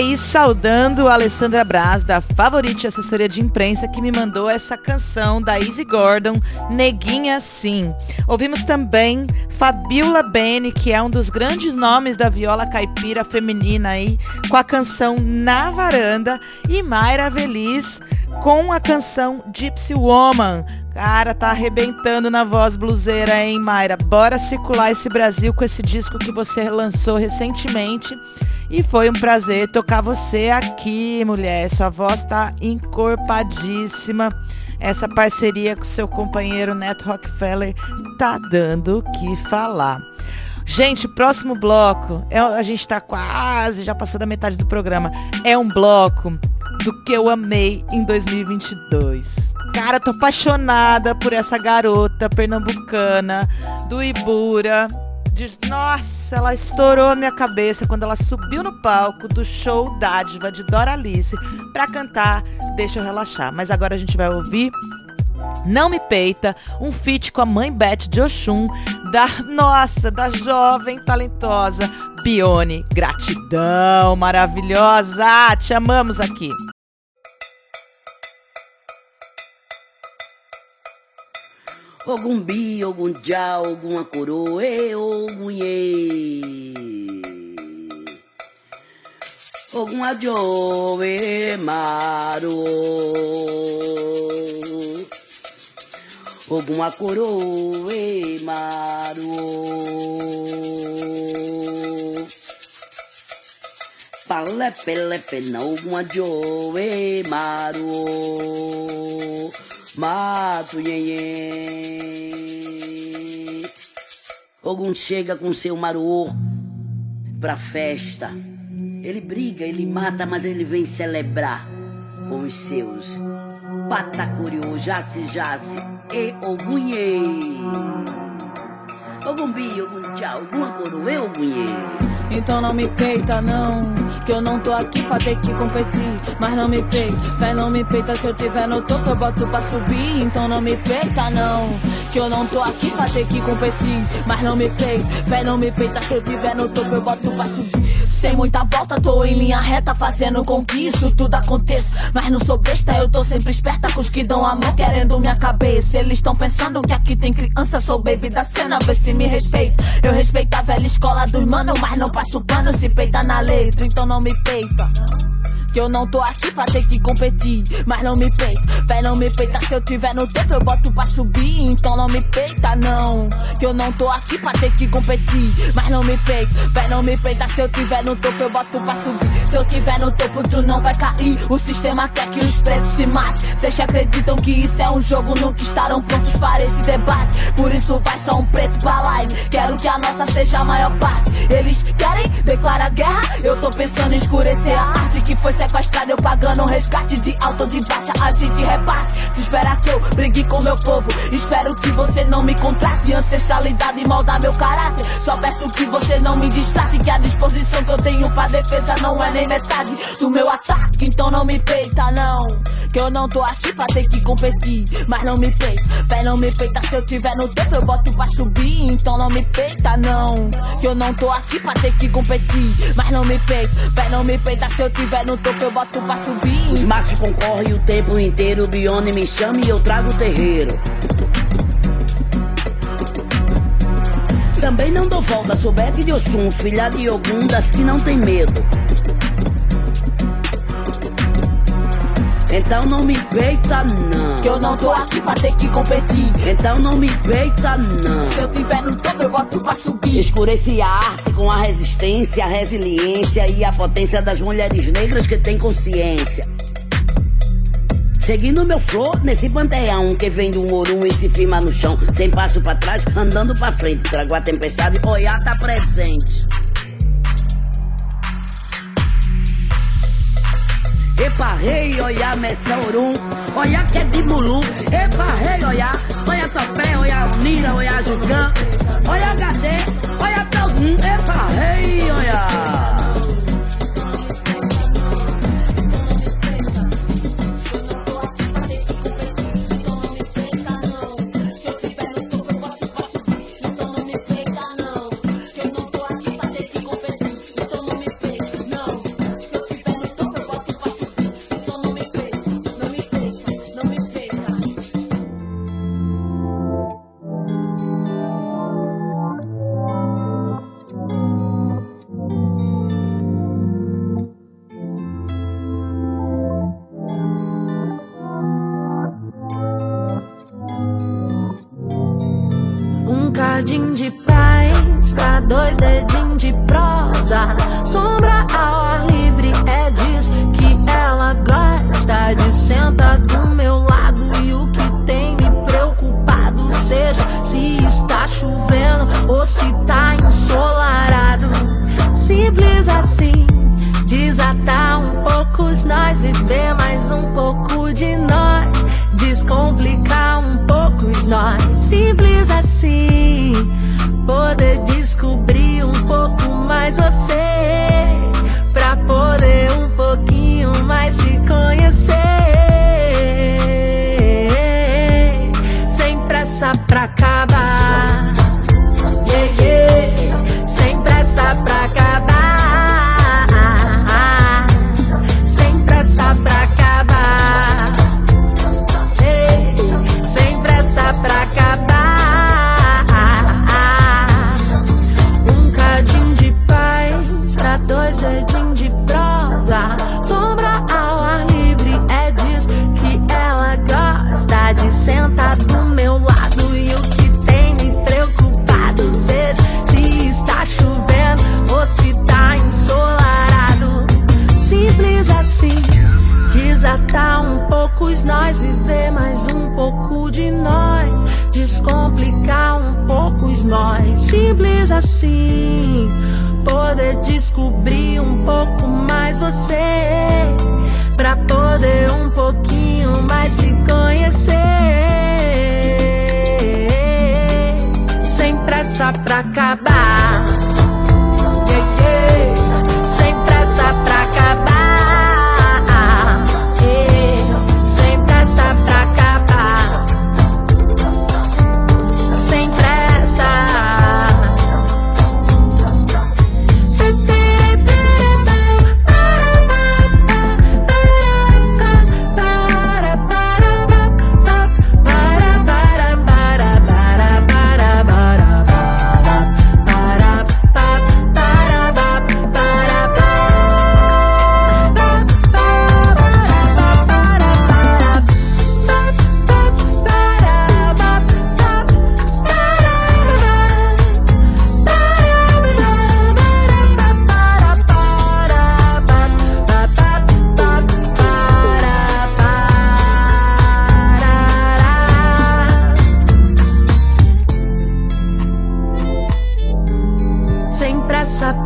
aí, saudando a Alessandra Braz, da Favorite Assessoria de Imprensa, que me mandou essa canção da Easy Gordon, Neguinha Sim. Ouvimos também Fabiola Bene, que é um dos grandes nomes da viola caipira feminina aí, com a canção Na Varanda, e Mayra Veliz com a canção Gypsy Woman. Cara, tá arrebentando na voz bluseira, hein, Mayra? Bora circular esse Brasil com esse disco que você lançou recentemente. E foi um prazer tocar você aqui, mulher. Sua voz tá encorpadíssima. Essa parceria com seu companheiro Neto Rockefeller tá dando o que falar. Gente, próximo bloco, é, a gente tá quase, já passou da metade do programa. É um bloco do que eu amei em 2022. Cara, tô apaixonada por essa garota pernambucana do Ibura. De- nossa, ela estourou a minha cabeça quando ela subiu no palco do show Dádiva de Doralice pra cantar Deixa eu relaxar. Mas agora a gente vai ouvir não Me Peita, um feat com a mãe Beth de Oxum, da, nossa, da jovem talentosa Bione. Gratidão, maravilhosa! Te amamos aqui. Ogum bi, ogum já, ogum acoro, e ogum ye. Ogum ajo, e maro. Ogum acoro, e maro. Palepe, lepe, na ogum ajo, e maro. Mato, iê, Ogum chega com seu maruô pra festa. Ele briga, ele mata, mas ele vem celebrar com os seus. Patacuriô, jace, jace, e ogunhê. Ogum bi, ogum tchau, ogum acoroê, ogunhê. Então não me peita não, que eu não tô aqui pra ter que competir. Mas não me peita, fé não me peita, se eu tiver no topo eu boto pra subir. Então não me peita não, que eu não tô aqui pra ter que competir. Mas não me peita, fé não me peita, se eu tiver no topo eu boto pra subir. Sem muita volta, tô em linha reta, fazendo com que isso tudo aconteça. Mas não sou besta, eu tô sempre esperta com os que dão a mão querendo minha cabeça. Eles estão pensando que aqui tem criança, sou baby da cena, vê se me respeita. Eu respeito a velha escola dos manos, mas não passo pano se peita na letra, então não me peita. Que eu não tô aqui pra ter que competir, mas não me peita, véi não me peita. Se eu tiver no topo eu boto pra subir, então não me peita não. Que eu não tô aqui pra ter que competir, mas não me peita, véi não me peita. Se eu tiver no topo eu boto pra subir. Se eu tiver no topo tu não vai cair. O sistema quer que os pretos se matem. Vocês acreditam que isso é um jogo, nunca estarão prontos para esse debate. Por isso vai só um preto pra live. Quero que a nossa seja a maior parte. Eles querem declarar guerra. Eu tô pensando em escurecer a arte que foi sequestrada. Eu pagando um resgate de alto ou de baixa. A gente reparte. Se espera que eu brigue com meu povo. Espero que você não me contrate. Ancestralidade moldar meu caráter. Só peço que você não me distrate. Que a disposição que eu tenho pra defesa não é nem metade do meu ataque. Então não me peita, não. Que eu não tô aqui pra ter que competir. Mas não me peita, véi, não me peita. Se eu tiver no topo, eu boto pra subir. Então não me peita, não. Que eu não tô aqui pra ter que competir. Mas não me peita, véi, não me peita. Se eu tiver no topo, eu boto pra subir. Os machos concorrem o tempo inteiro. Bione me chama e eu trago o terreiro. Também não dou volta, sou Bete de Oxum, filha de Ogum das que não tem medo. Então não me peita, não. Que eu não tô aqui pra ter que competir. Então não me peita, não. Se eu tiver no topo, eu boto pra subir. Escureci a arte com a resistência, a resiliência e a potência das mulheres negras que têm consciência. Seguindo meu flow nesse panteão que vem do ouro e se firma no chão, sem passo pra trás, andando pra frente. Trago a tempestade, olhar tá presente. Epa, rei, olha, messa orum, olha que é de mulu. Epa, rei, olha, olha topé, olha unira, olha jugã, olha HD, olha togum. Epa, rei, olha.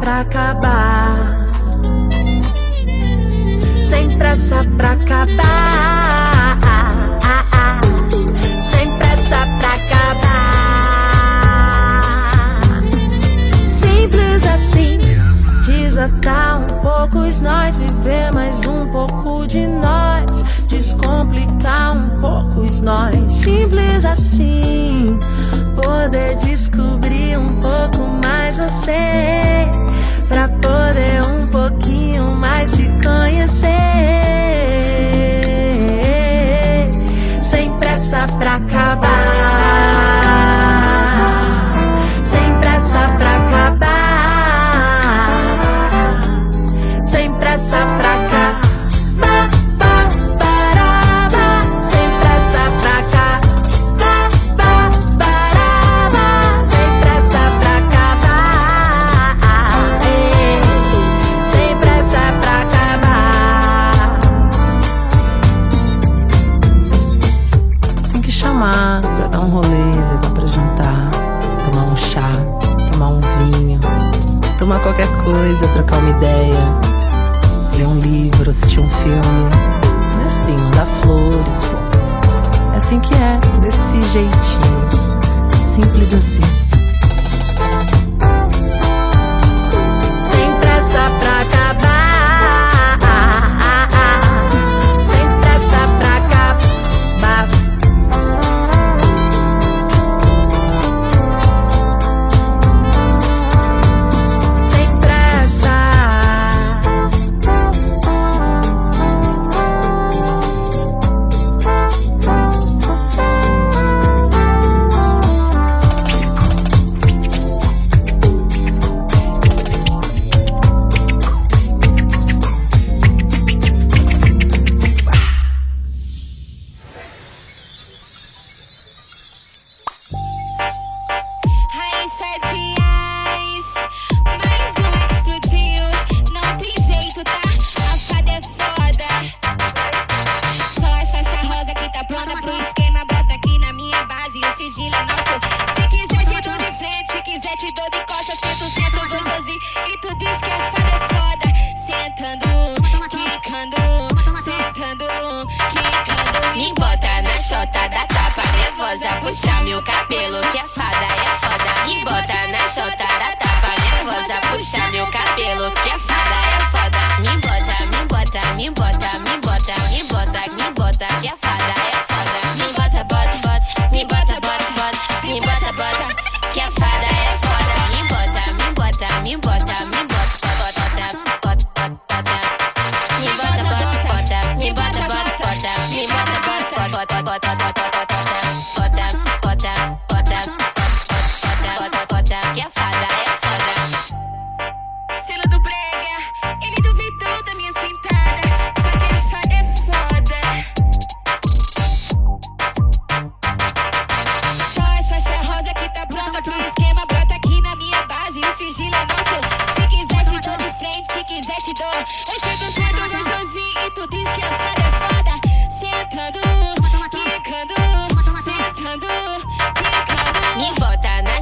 pra acabar. Sem pressa pra acabar. Sem pressa pra acabar. Simples assim. Desatar um pouco os nós, viver mais um pouco de nós. Descomplicar um pouco os nós. Simples assim poder descobrir um pouco mais você pra poder um pouquinho mais te conhecer.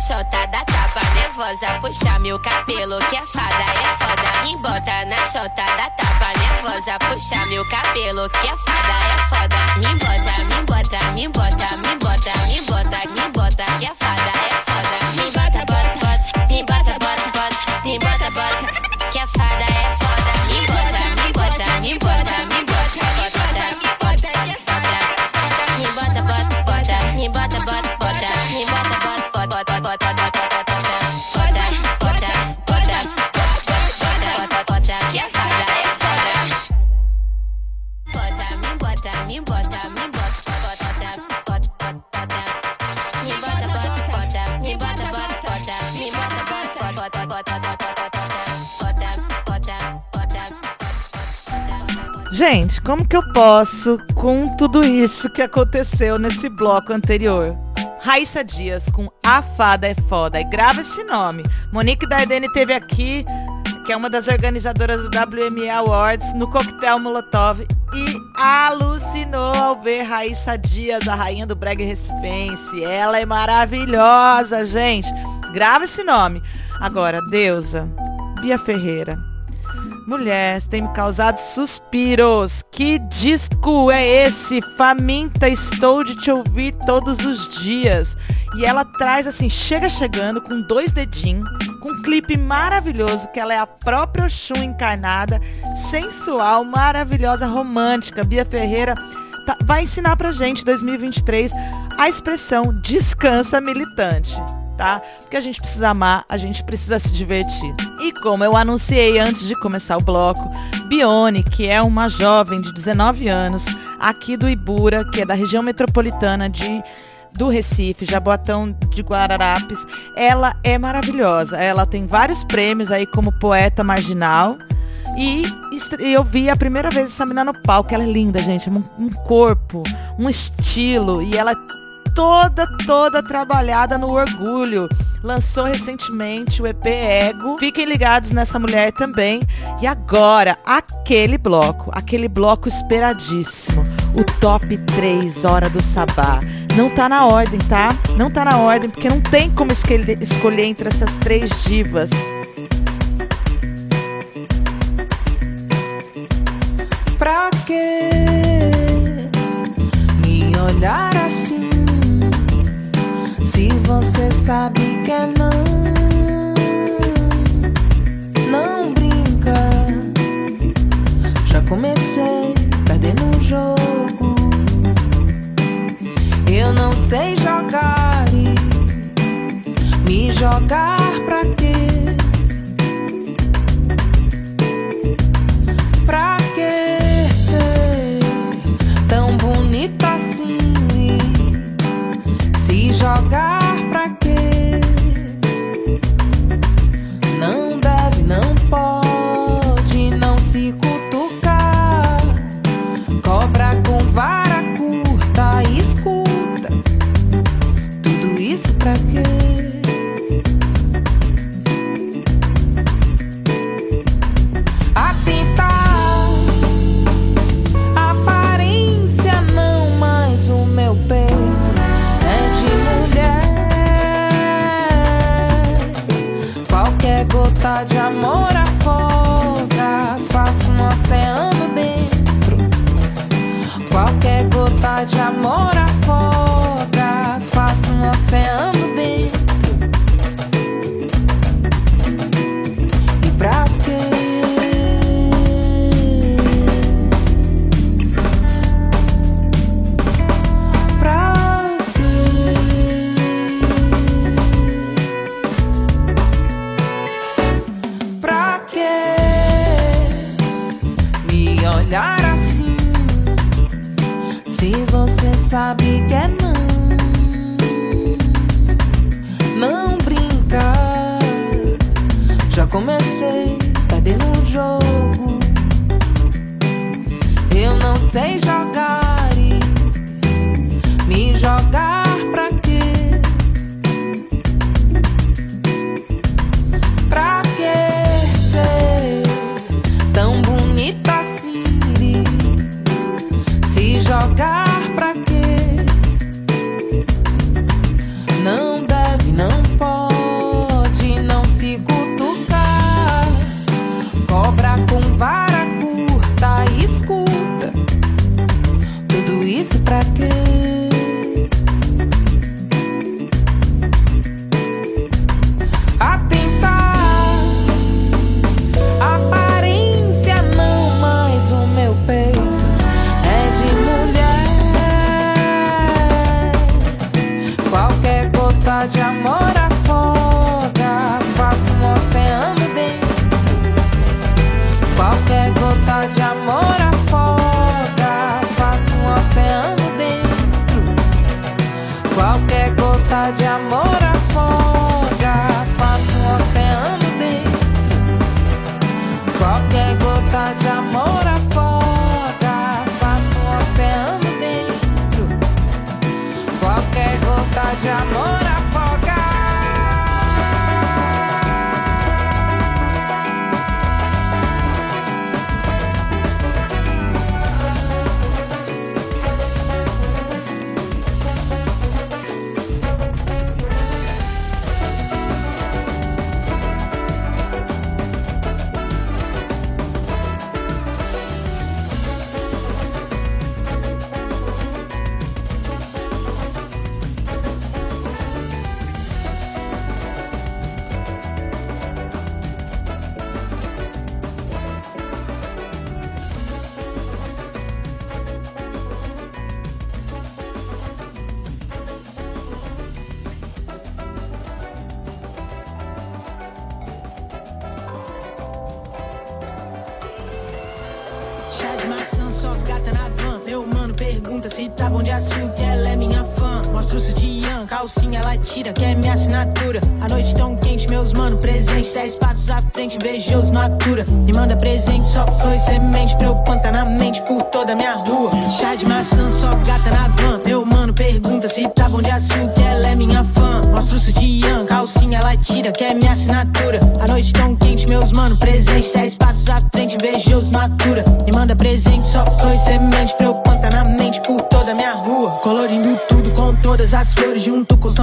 Chota da tapa nervosa, puxa meu cabelo que é fada, é foda. Me bota na chota da tapa nervosa, puxa meu cabelo que é fada, é foda. Me bota, me bota, me bota, me bota, me bota, me bota que é fada, é foda. Me bota, bota, bota, me bota, bota, como que eu posso com tudo isso que aconteceu nesse bloco anterior? Raíssa Dias com A Fada é Foda. E grava esse nome. Monique Dardenne teve aqui, que é uma das organizadoras do WMA Awards, no Coquetel Molotov. E alucinou ao ver Raíssa Dias, a rainha do brega recifense. Ela é maravilhosa, gente. Grava esse nome. Agora, Deusa, Bia Ferreira. Mulher, você tem me causado suspiros. Que disco é esse? Faminta, estou de te ouvir todos os dias. E ela traz assim, chega chegando com dois dedinhos, com um clipe maravilhoso, que ela é a própria Oxum encarnada, sensual, maravilhosa, romântica. Bia Ferreira tá- vai ensinar pra gente, 2023, a expressão descansa militante tá? Porque a gente precisa amar, a gente precisa se divertir. E como eu anunciei antes de começar o bloco, Bione, que é uma jovem de 19 anos, aqui do Ibura, que é da região metropolitana de do Recife, Jaboatão de Guararapes, ela é maravilhosa. Ela tem vários prêmios aí como poeta marginal. E eu vi a primeira vez essa menina no palco. Ela é linda, gente. Um, um corpo, um estilo. E ela é toda, toda trabalhada no orgulho. Lançou recentemente o EP Ego. Fiquem ligados nessa mulher também. E agora, aquele bloco, aquele bloco esperadíssimo. O top 3 Hora do Sabá. Não tá na ordem, tá? Não tá na ordem, porque não tem como escolher, escolher entre essas três divas. Pra que me olhar? Se você sabe que é não, não brinca. Já comecei perdendo o jogo. Eu não sei jogar e me jogar pra quê? God.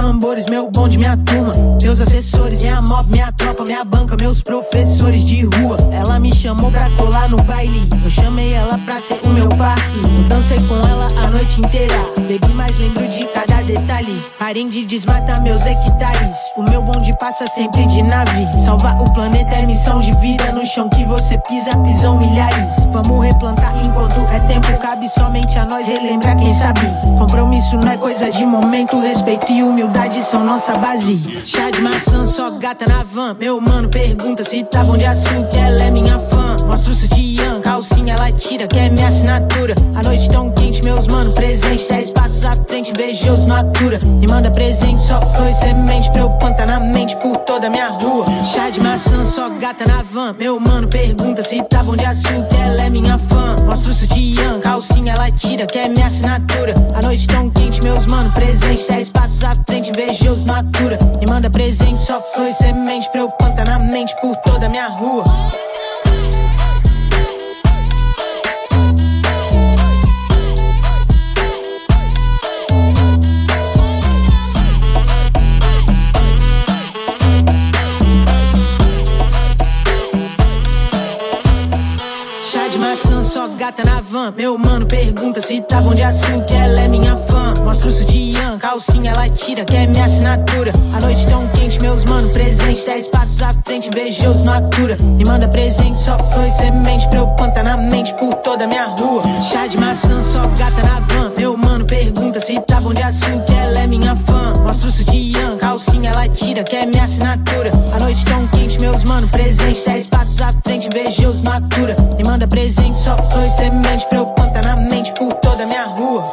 Tambores, meu bonde, minha turma. Meus assessores, minha mob, minha tropa, minha banca, meus professores de rua. Ela me chamou pra colar no baile. Eu chamei ela pra ser o meu parque. Eu dancei com ela a noite inteira. Bebi, mas lembro de cada detalhe. Parem de desmatar meus hectares. O meu bonde passa sempre de nave. Salvar o planeta é missão de vida. No chão que você pisa, pisam milhares. Vamos replantar enquanto é tempo. Cabe somente a nós relembrar quem sabe. Compromisso não é coisa de momento. Respeito e humildade são nossa base. Chá de maçã, só gata na van. Meu mano pergunta se tá bom de açúcar. Ela é minha fã. Mostra o sutiã, calcinha, ela tira, que é minha assinatura. A noite tão quente, meus mano presente. Dez passos à frente, invejoso, natura. Me manda presente, só e semente pra eu plantar na mente por toda minha rua. Chá de maçã, só gata na van. Meu mano pergunta se tá bom de açúcar. Ela é minha fã. O sutiã, calcinha, ela tira, que é minha assinatura. A noite tão quente, meus mano presente. Dez passos à frente, invejoso, natura. Me manda presente, só e semente pra eu plantar na mente por toda minha rua. Gata na van. Meu mano pergunta se tá bom de açúcar. Ela é minha fã. Mostra o sutiã, calcinha, ela tira, que é minha assinatura. A noite tão quente, meus mano presente. Dez passos à frente, invejoso, natura. Me manda presente, só flor e semente pra eu plantar na mente por toda minha rua. Chá de maçã, só gata na van. Meu mano pergunta se tá bom de açúcar. Ela é minha fã. Mostra o sutiã, calcinha, ela tira, que é minha assinatura. A noite tão quente, meus mano presente. Dez passos à frente, invejoso, natura. Me manda presente, só flor e semente pra eu plantar na mente por toda minha rua.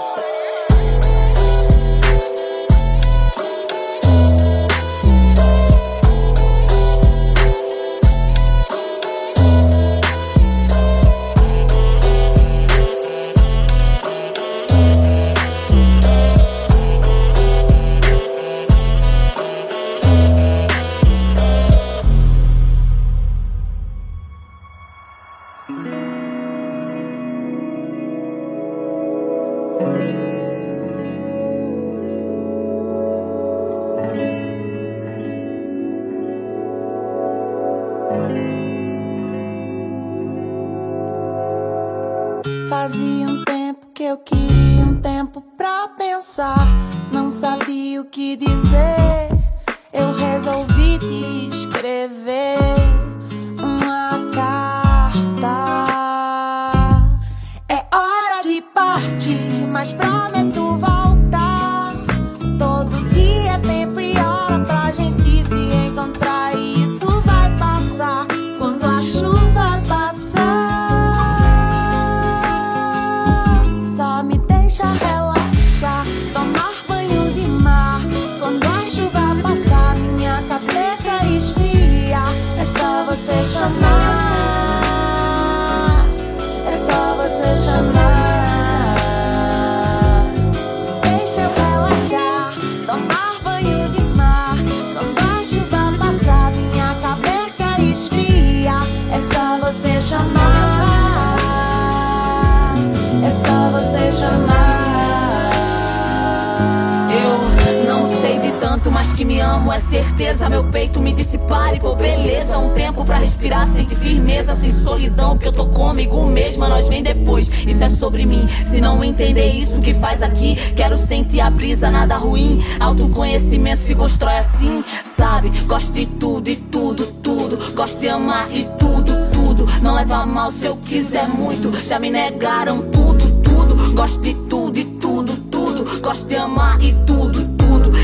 Mas que me amo é certeza. Meu peito me dissipare, pô, beleza. Um tempo pra respirar, sem de firmeza, sem solidão. Que eu tô comigo mesma, nós vem depois. Isso é sobre mim. Se não entender isso que faz aqui, quero sentir a brisa, nada ruim. Autoconhecimento se constrói assim, sabe? Gosto de tudo e tudo, tudo. Gosto de amar e tudo, tudo. Não leva mal se eu quiser muito. Já me negaram tudo, tudo. Gosto de tudo e tudo, tudo. Gosto de amar e tudo, tudo.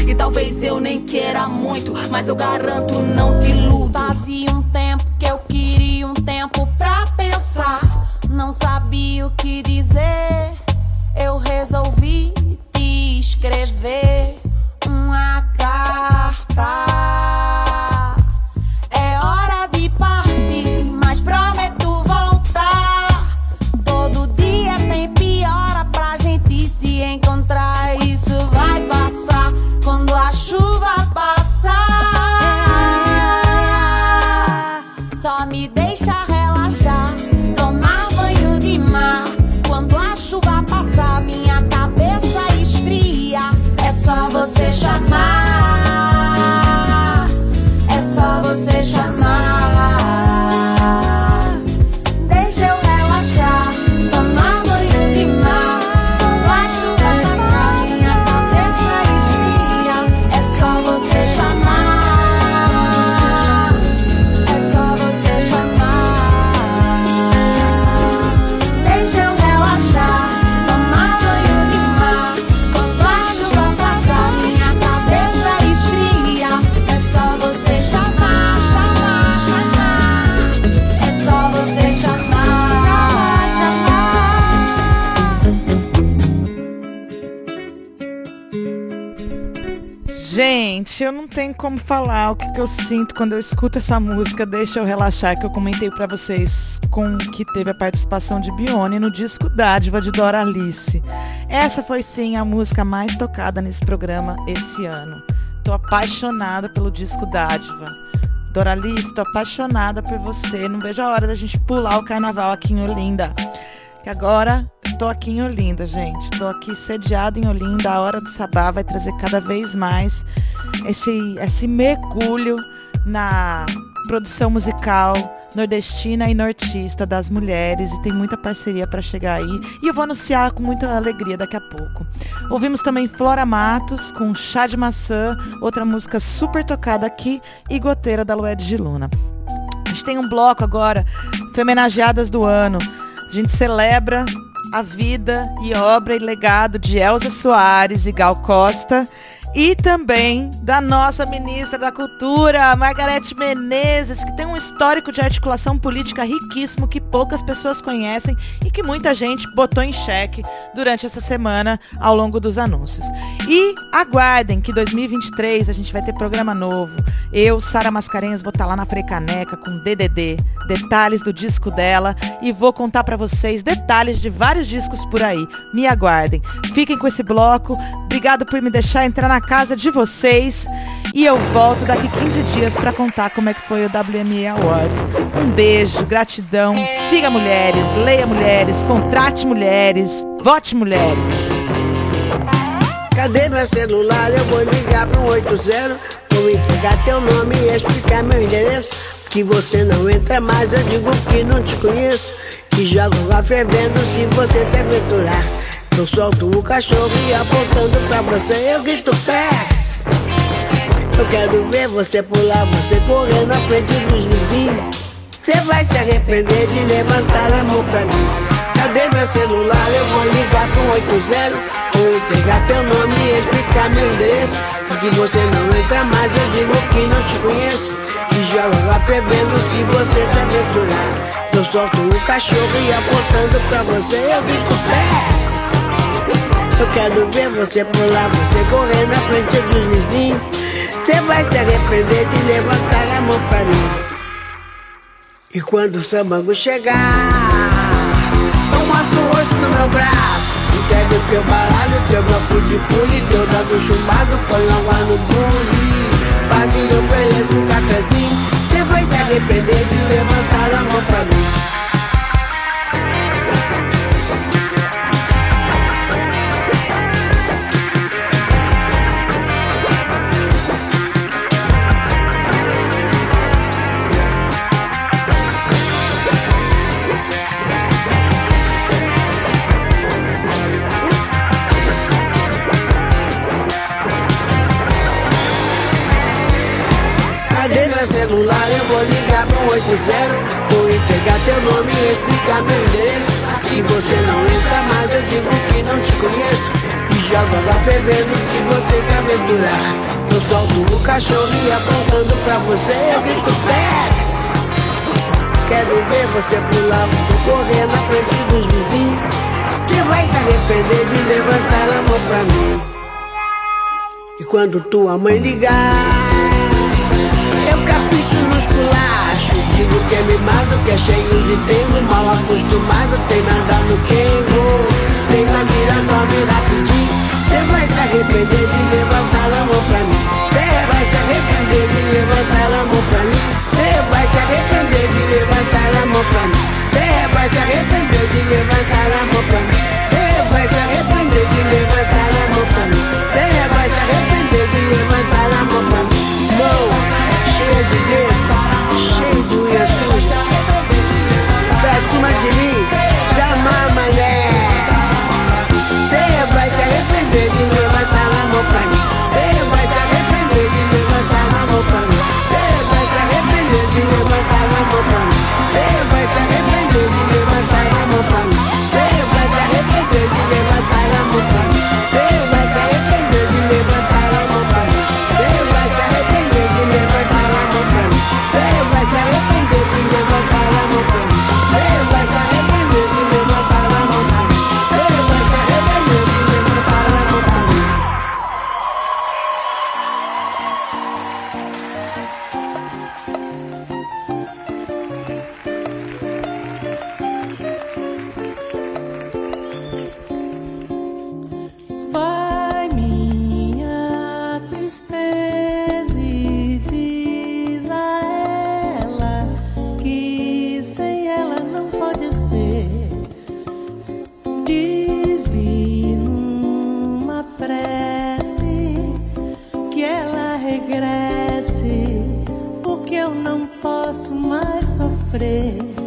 E talvez eu nem queira muito, mas eu garanto, não te iludo. Fazia um tempo que eu queria um tempo pra pensar. Não sabia o que dizer. Eu resolvi te escrever como falar o que, que eu sinto quando eu escuto essa música. Deixa eu relaxar, que eu comentei pra vocês com que teve a participação de Bione no disco Dádiva de Dora Alice. Essa foi sim a música mais tocada nesse programa esse ano. Tô apaixonada pelo disco Dádiva. Doralice, tô apaixonada por você. Não vejo a hora da gente pular o carnaval aqui em Olinda. Que agora tô aqui em Olinda, gente. Tô aqui sediada em Olinda. A hora do sabá vai trazer cada vez mais esse, esse mergulho na produção musical nordestina e nortista das mulheres e tem muita parceria para chegar aí e eu vou anunciar com muita alegria daqui a pouco. Ouvimos também Flora Matos com Chá de Maçã, outra música super tocada aqui e Goteira da Lued de Luna. A gente tem um bloco agora, Femenageadas do Ano. A gente celebra a vida e obra e legado de Elza Soares e Gal Costa e também da nossa ministra da Cultura, Margarete Menezes, que tem um histórico de articulação política riquíssimo que poucas pessoas conhecem e que muita gente botou em xeque durante essa semana ao longo dos anúncios. E aguardem que 2023 a gente vai ter programa novo. Eu, Sara Mascarenhas, vou estar lá na Frecaneca com DDD, detalhes do disco dela e vou contar para vocês detalhes de vários discos por aí. Me aguardem. Fiquem com esse bloco. Obrigado por me deixar entrar na casa de vocês. E eu volto daqui 15 dias para contar como é que foi o WME Awards. Um beijo, gratidão. Siga mulheres, leia mulheres, contrate mulheres, vote mulheres. Cadê meu celular? Eu vou ligar pro 80 Vou entregar teu nome e explicar meu endereço Que você não entra mais, eu digo que não te conheço Que jogo lá fervendo se você se aventurar Eu solto o cachorro e apontando pra você eu grito Pex. Eu quero ver você pular, você correr na frente dos vizinhos. Você vai se arrepender de levantar a mão pra mim. Cadê meu celular? Eu vou ligar pro 80. Vou entregar teu nome e explicar meu endereço. Se que você não entra mais, eu digo que não te conheço. E jogo lá prevendo se você se aventurar. Eu solto o cachorro e apontando pra você eu grito Pex. Eu quero ver você pular, você correr na frente dos vizinhos. Você vai se arrepender de levantar a mão pra mim. E quando o samango chegar, eu mostro o rosto no meu braço. Entrega o teu baralho, teu bloco de pule, teu dado chumbado, põe água no bule. Pazinho, eu ofereço um cafezinho. Você vai se arrepender de levantar a mão pra mim. Vou entregar teu nome e explicar meu endereço. E você não entra mais, eu digo que não te conheço. E jogo água fervendo se você se aventurar. Eu solto o cachorro e apontando pra você. Eu grito Pex Quero ver você pular, você correr na frente dos vizinhos. Você vai se arrepender de levantar a mão pra mim. E quando tua mãe ligar nos culachos. Digo que é mimado, que é cheio de tempo Mal acostumado, tem nada no quengo Tem na mira, dorme rapidinho. Cê vai se arrepender de levantar a mão pra mim. Cê vai se arrepender de levantar a mão pra mim. Cê vai se arrepender de levantar a mão pra mim. Cê vai se arrepender de levantar a mão pra mim. Cê vai se arrepender de levantar a mão pra mim. Cê vai se arrepender de levantar a mão pra mim. Mão cheia de dedo, Pra cima regresse, porque eu não posso mais sofrer.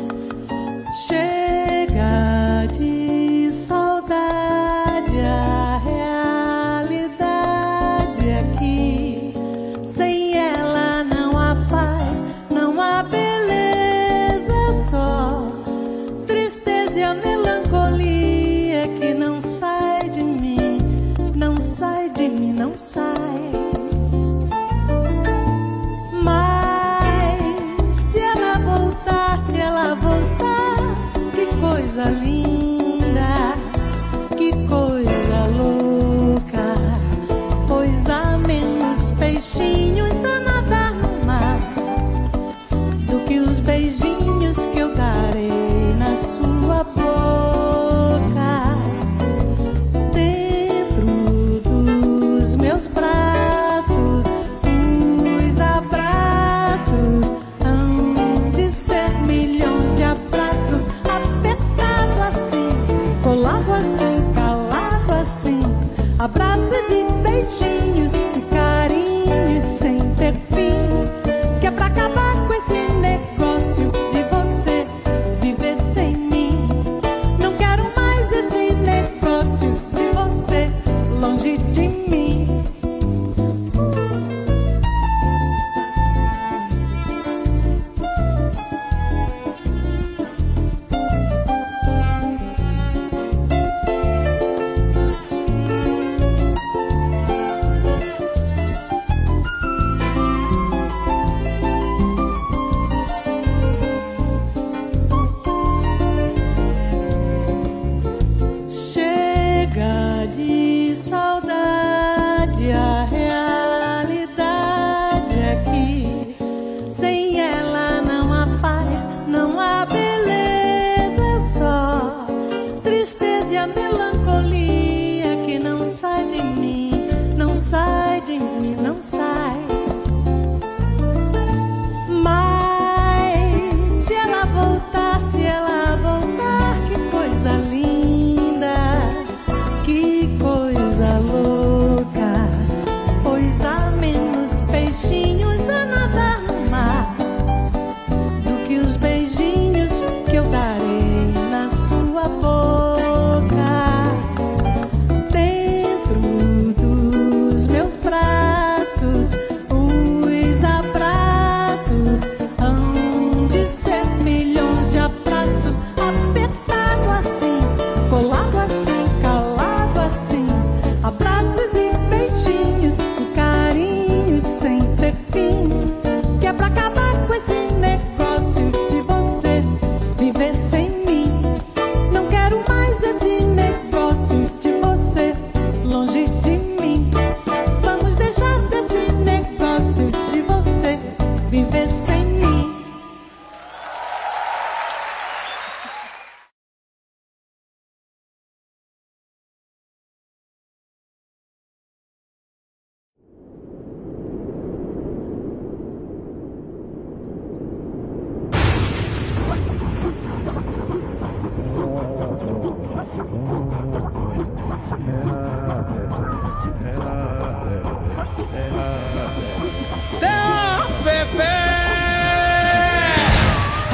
pé.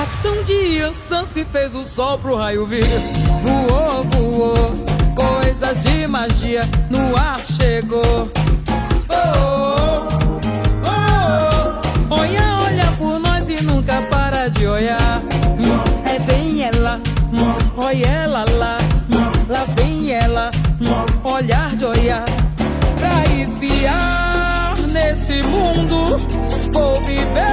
Ação de Ansan se fez o sol pro raio vir. Voou, voou, coisas de magia no ar chegou. Oh, oh, oh, olha, olha por nós e nunca para de olhar. É bem ela, olha ela lá. Lá vem ela, olhar de olhar pra espiar nesse mundo give back.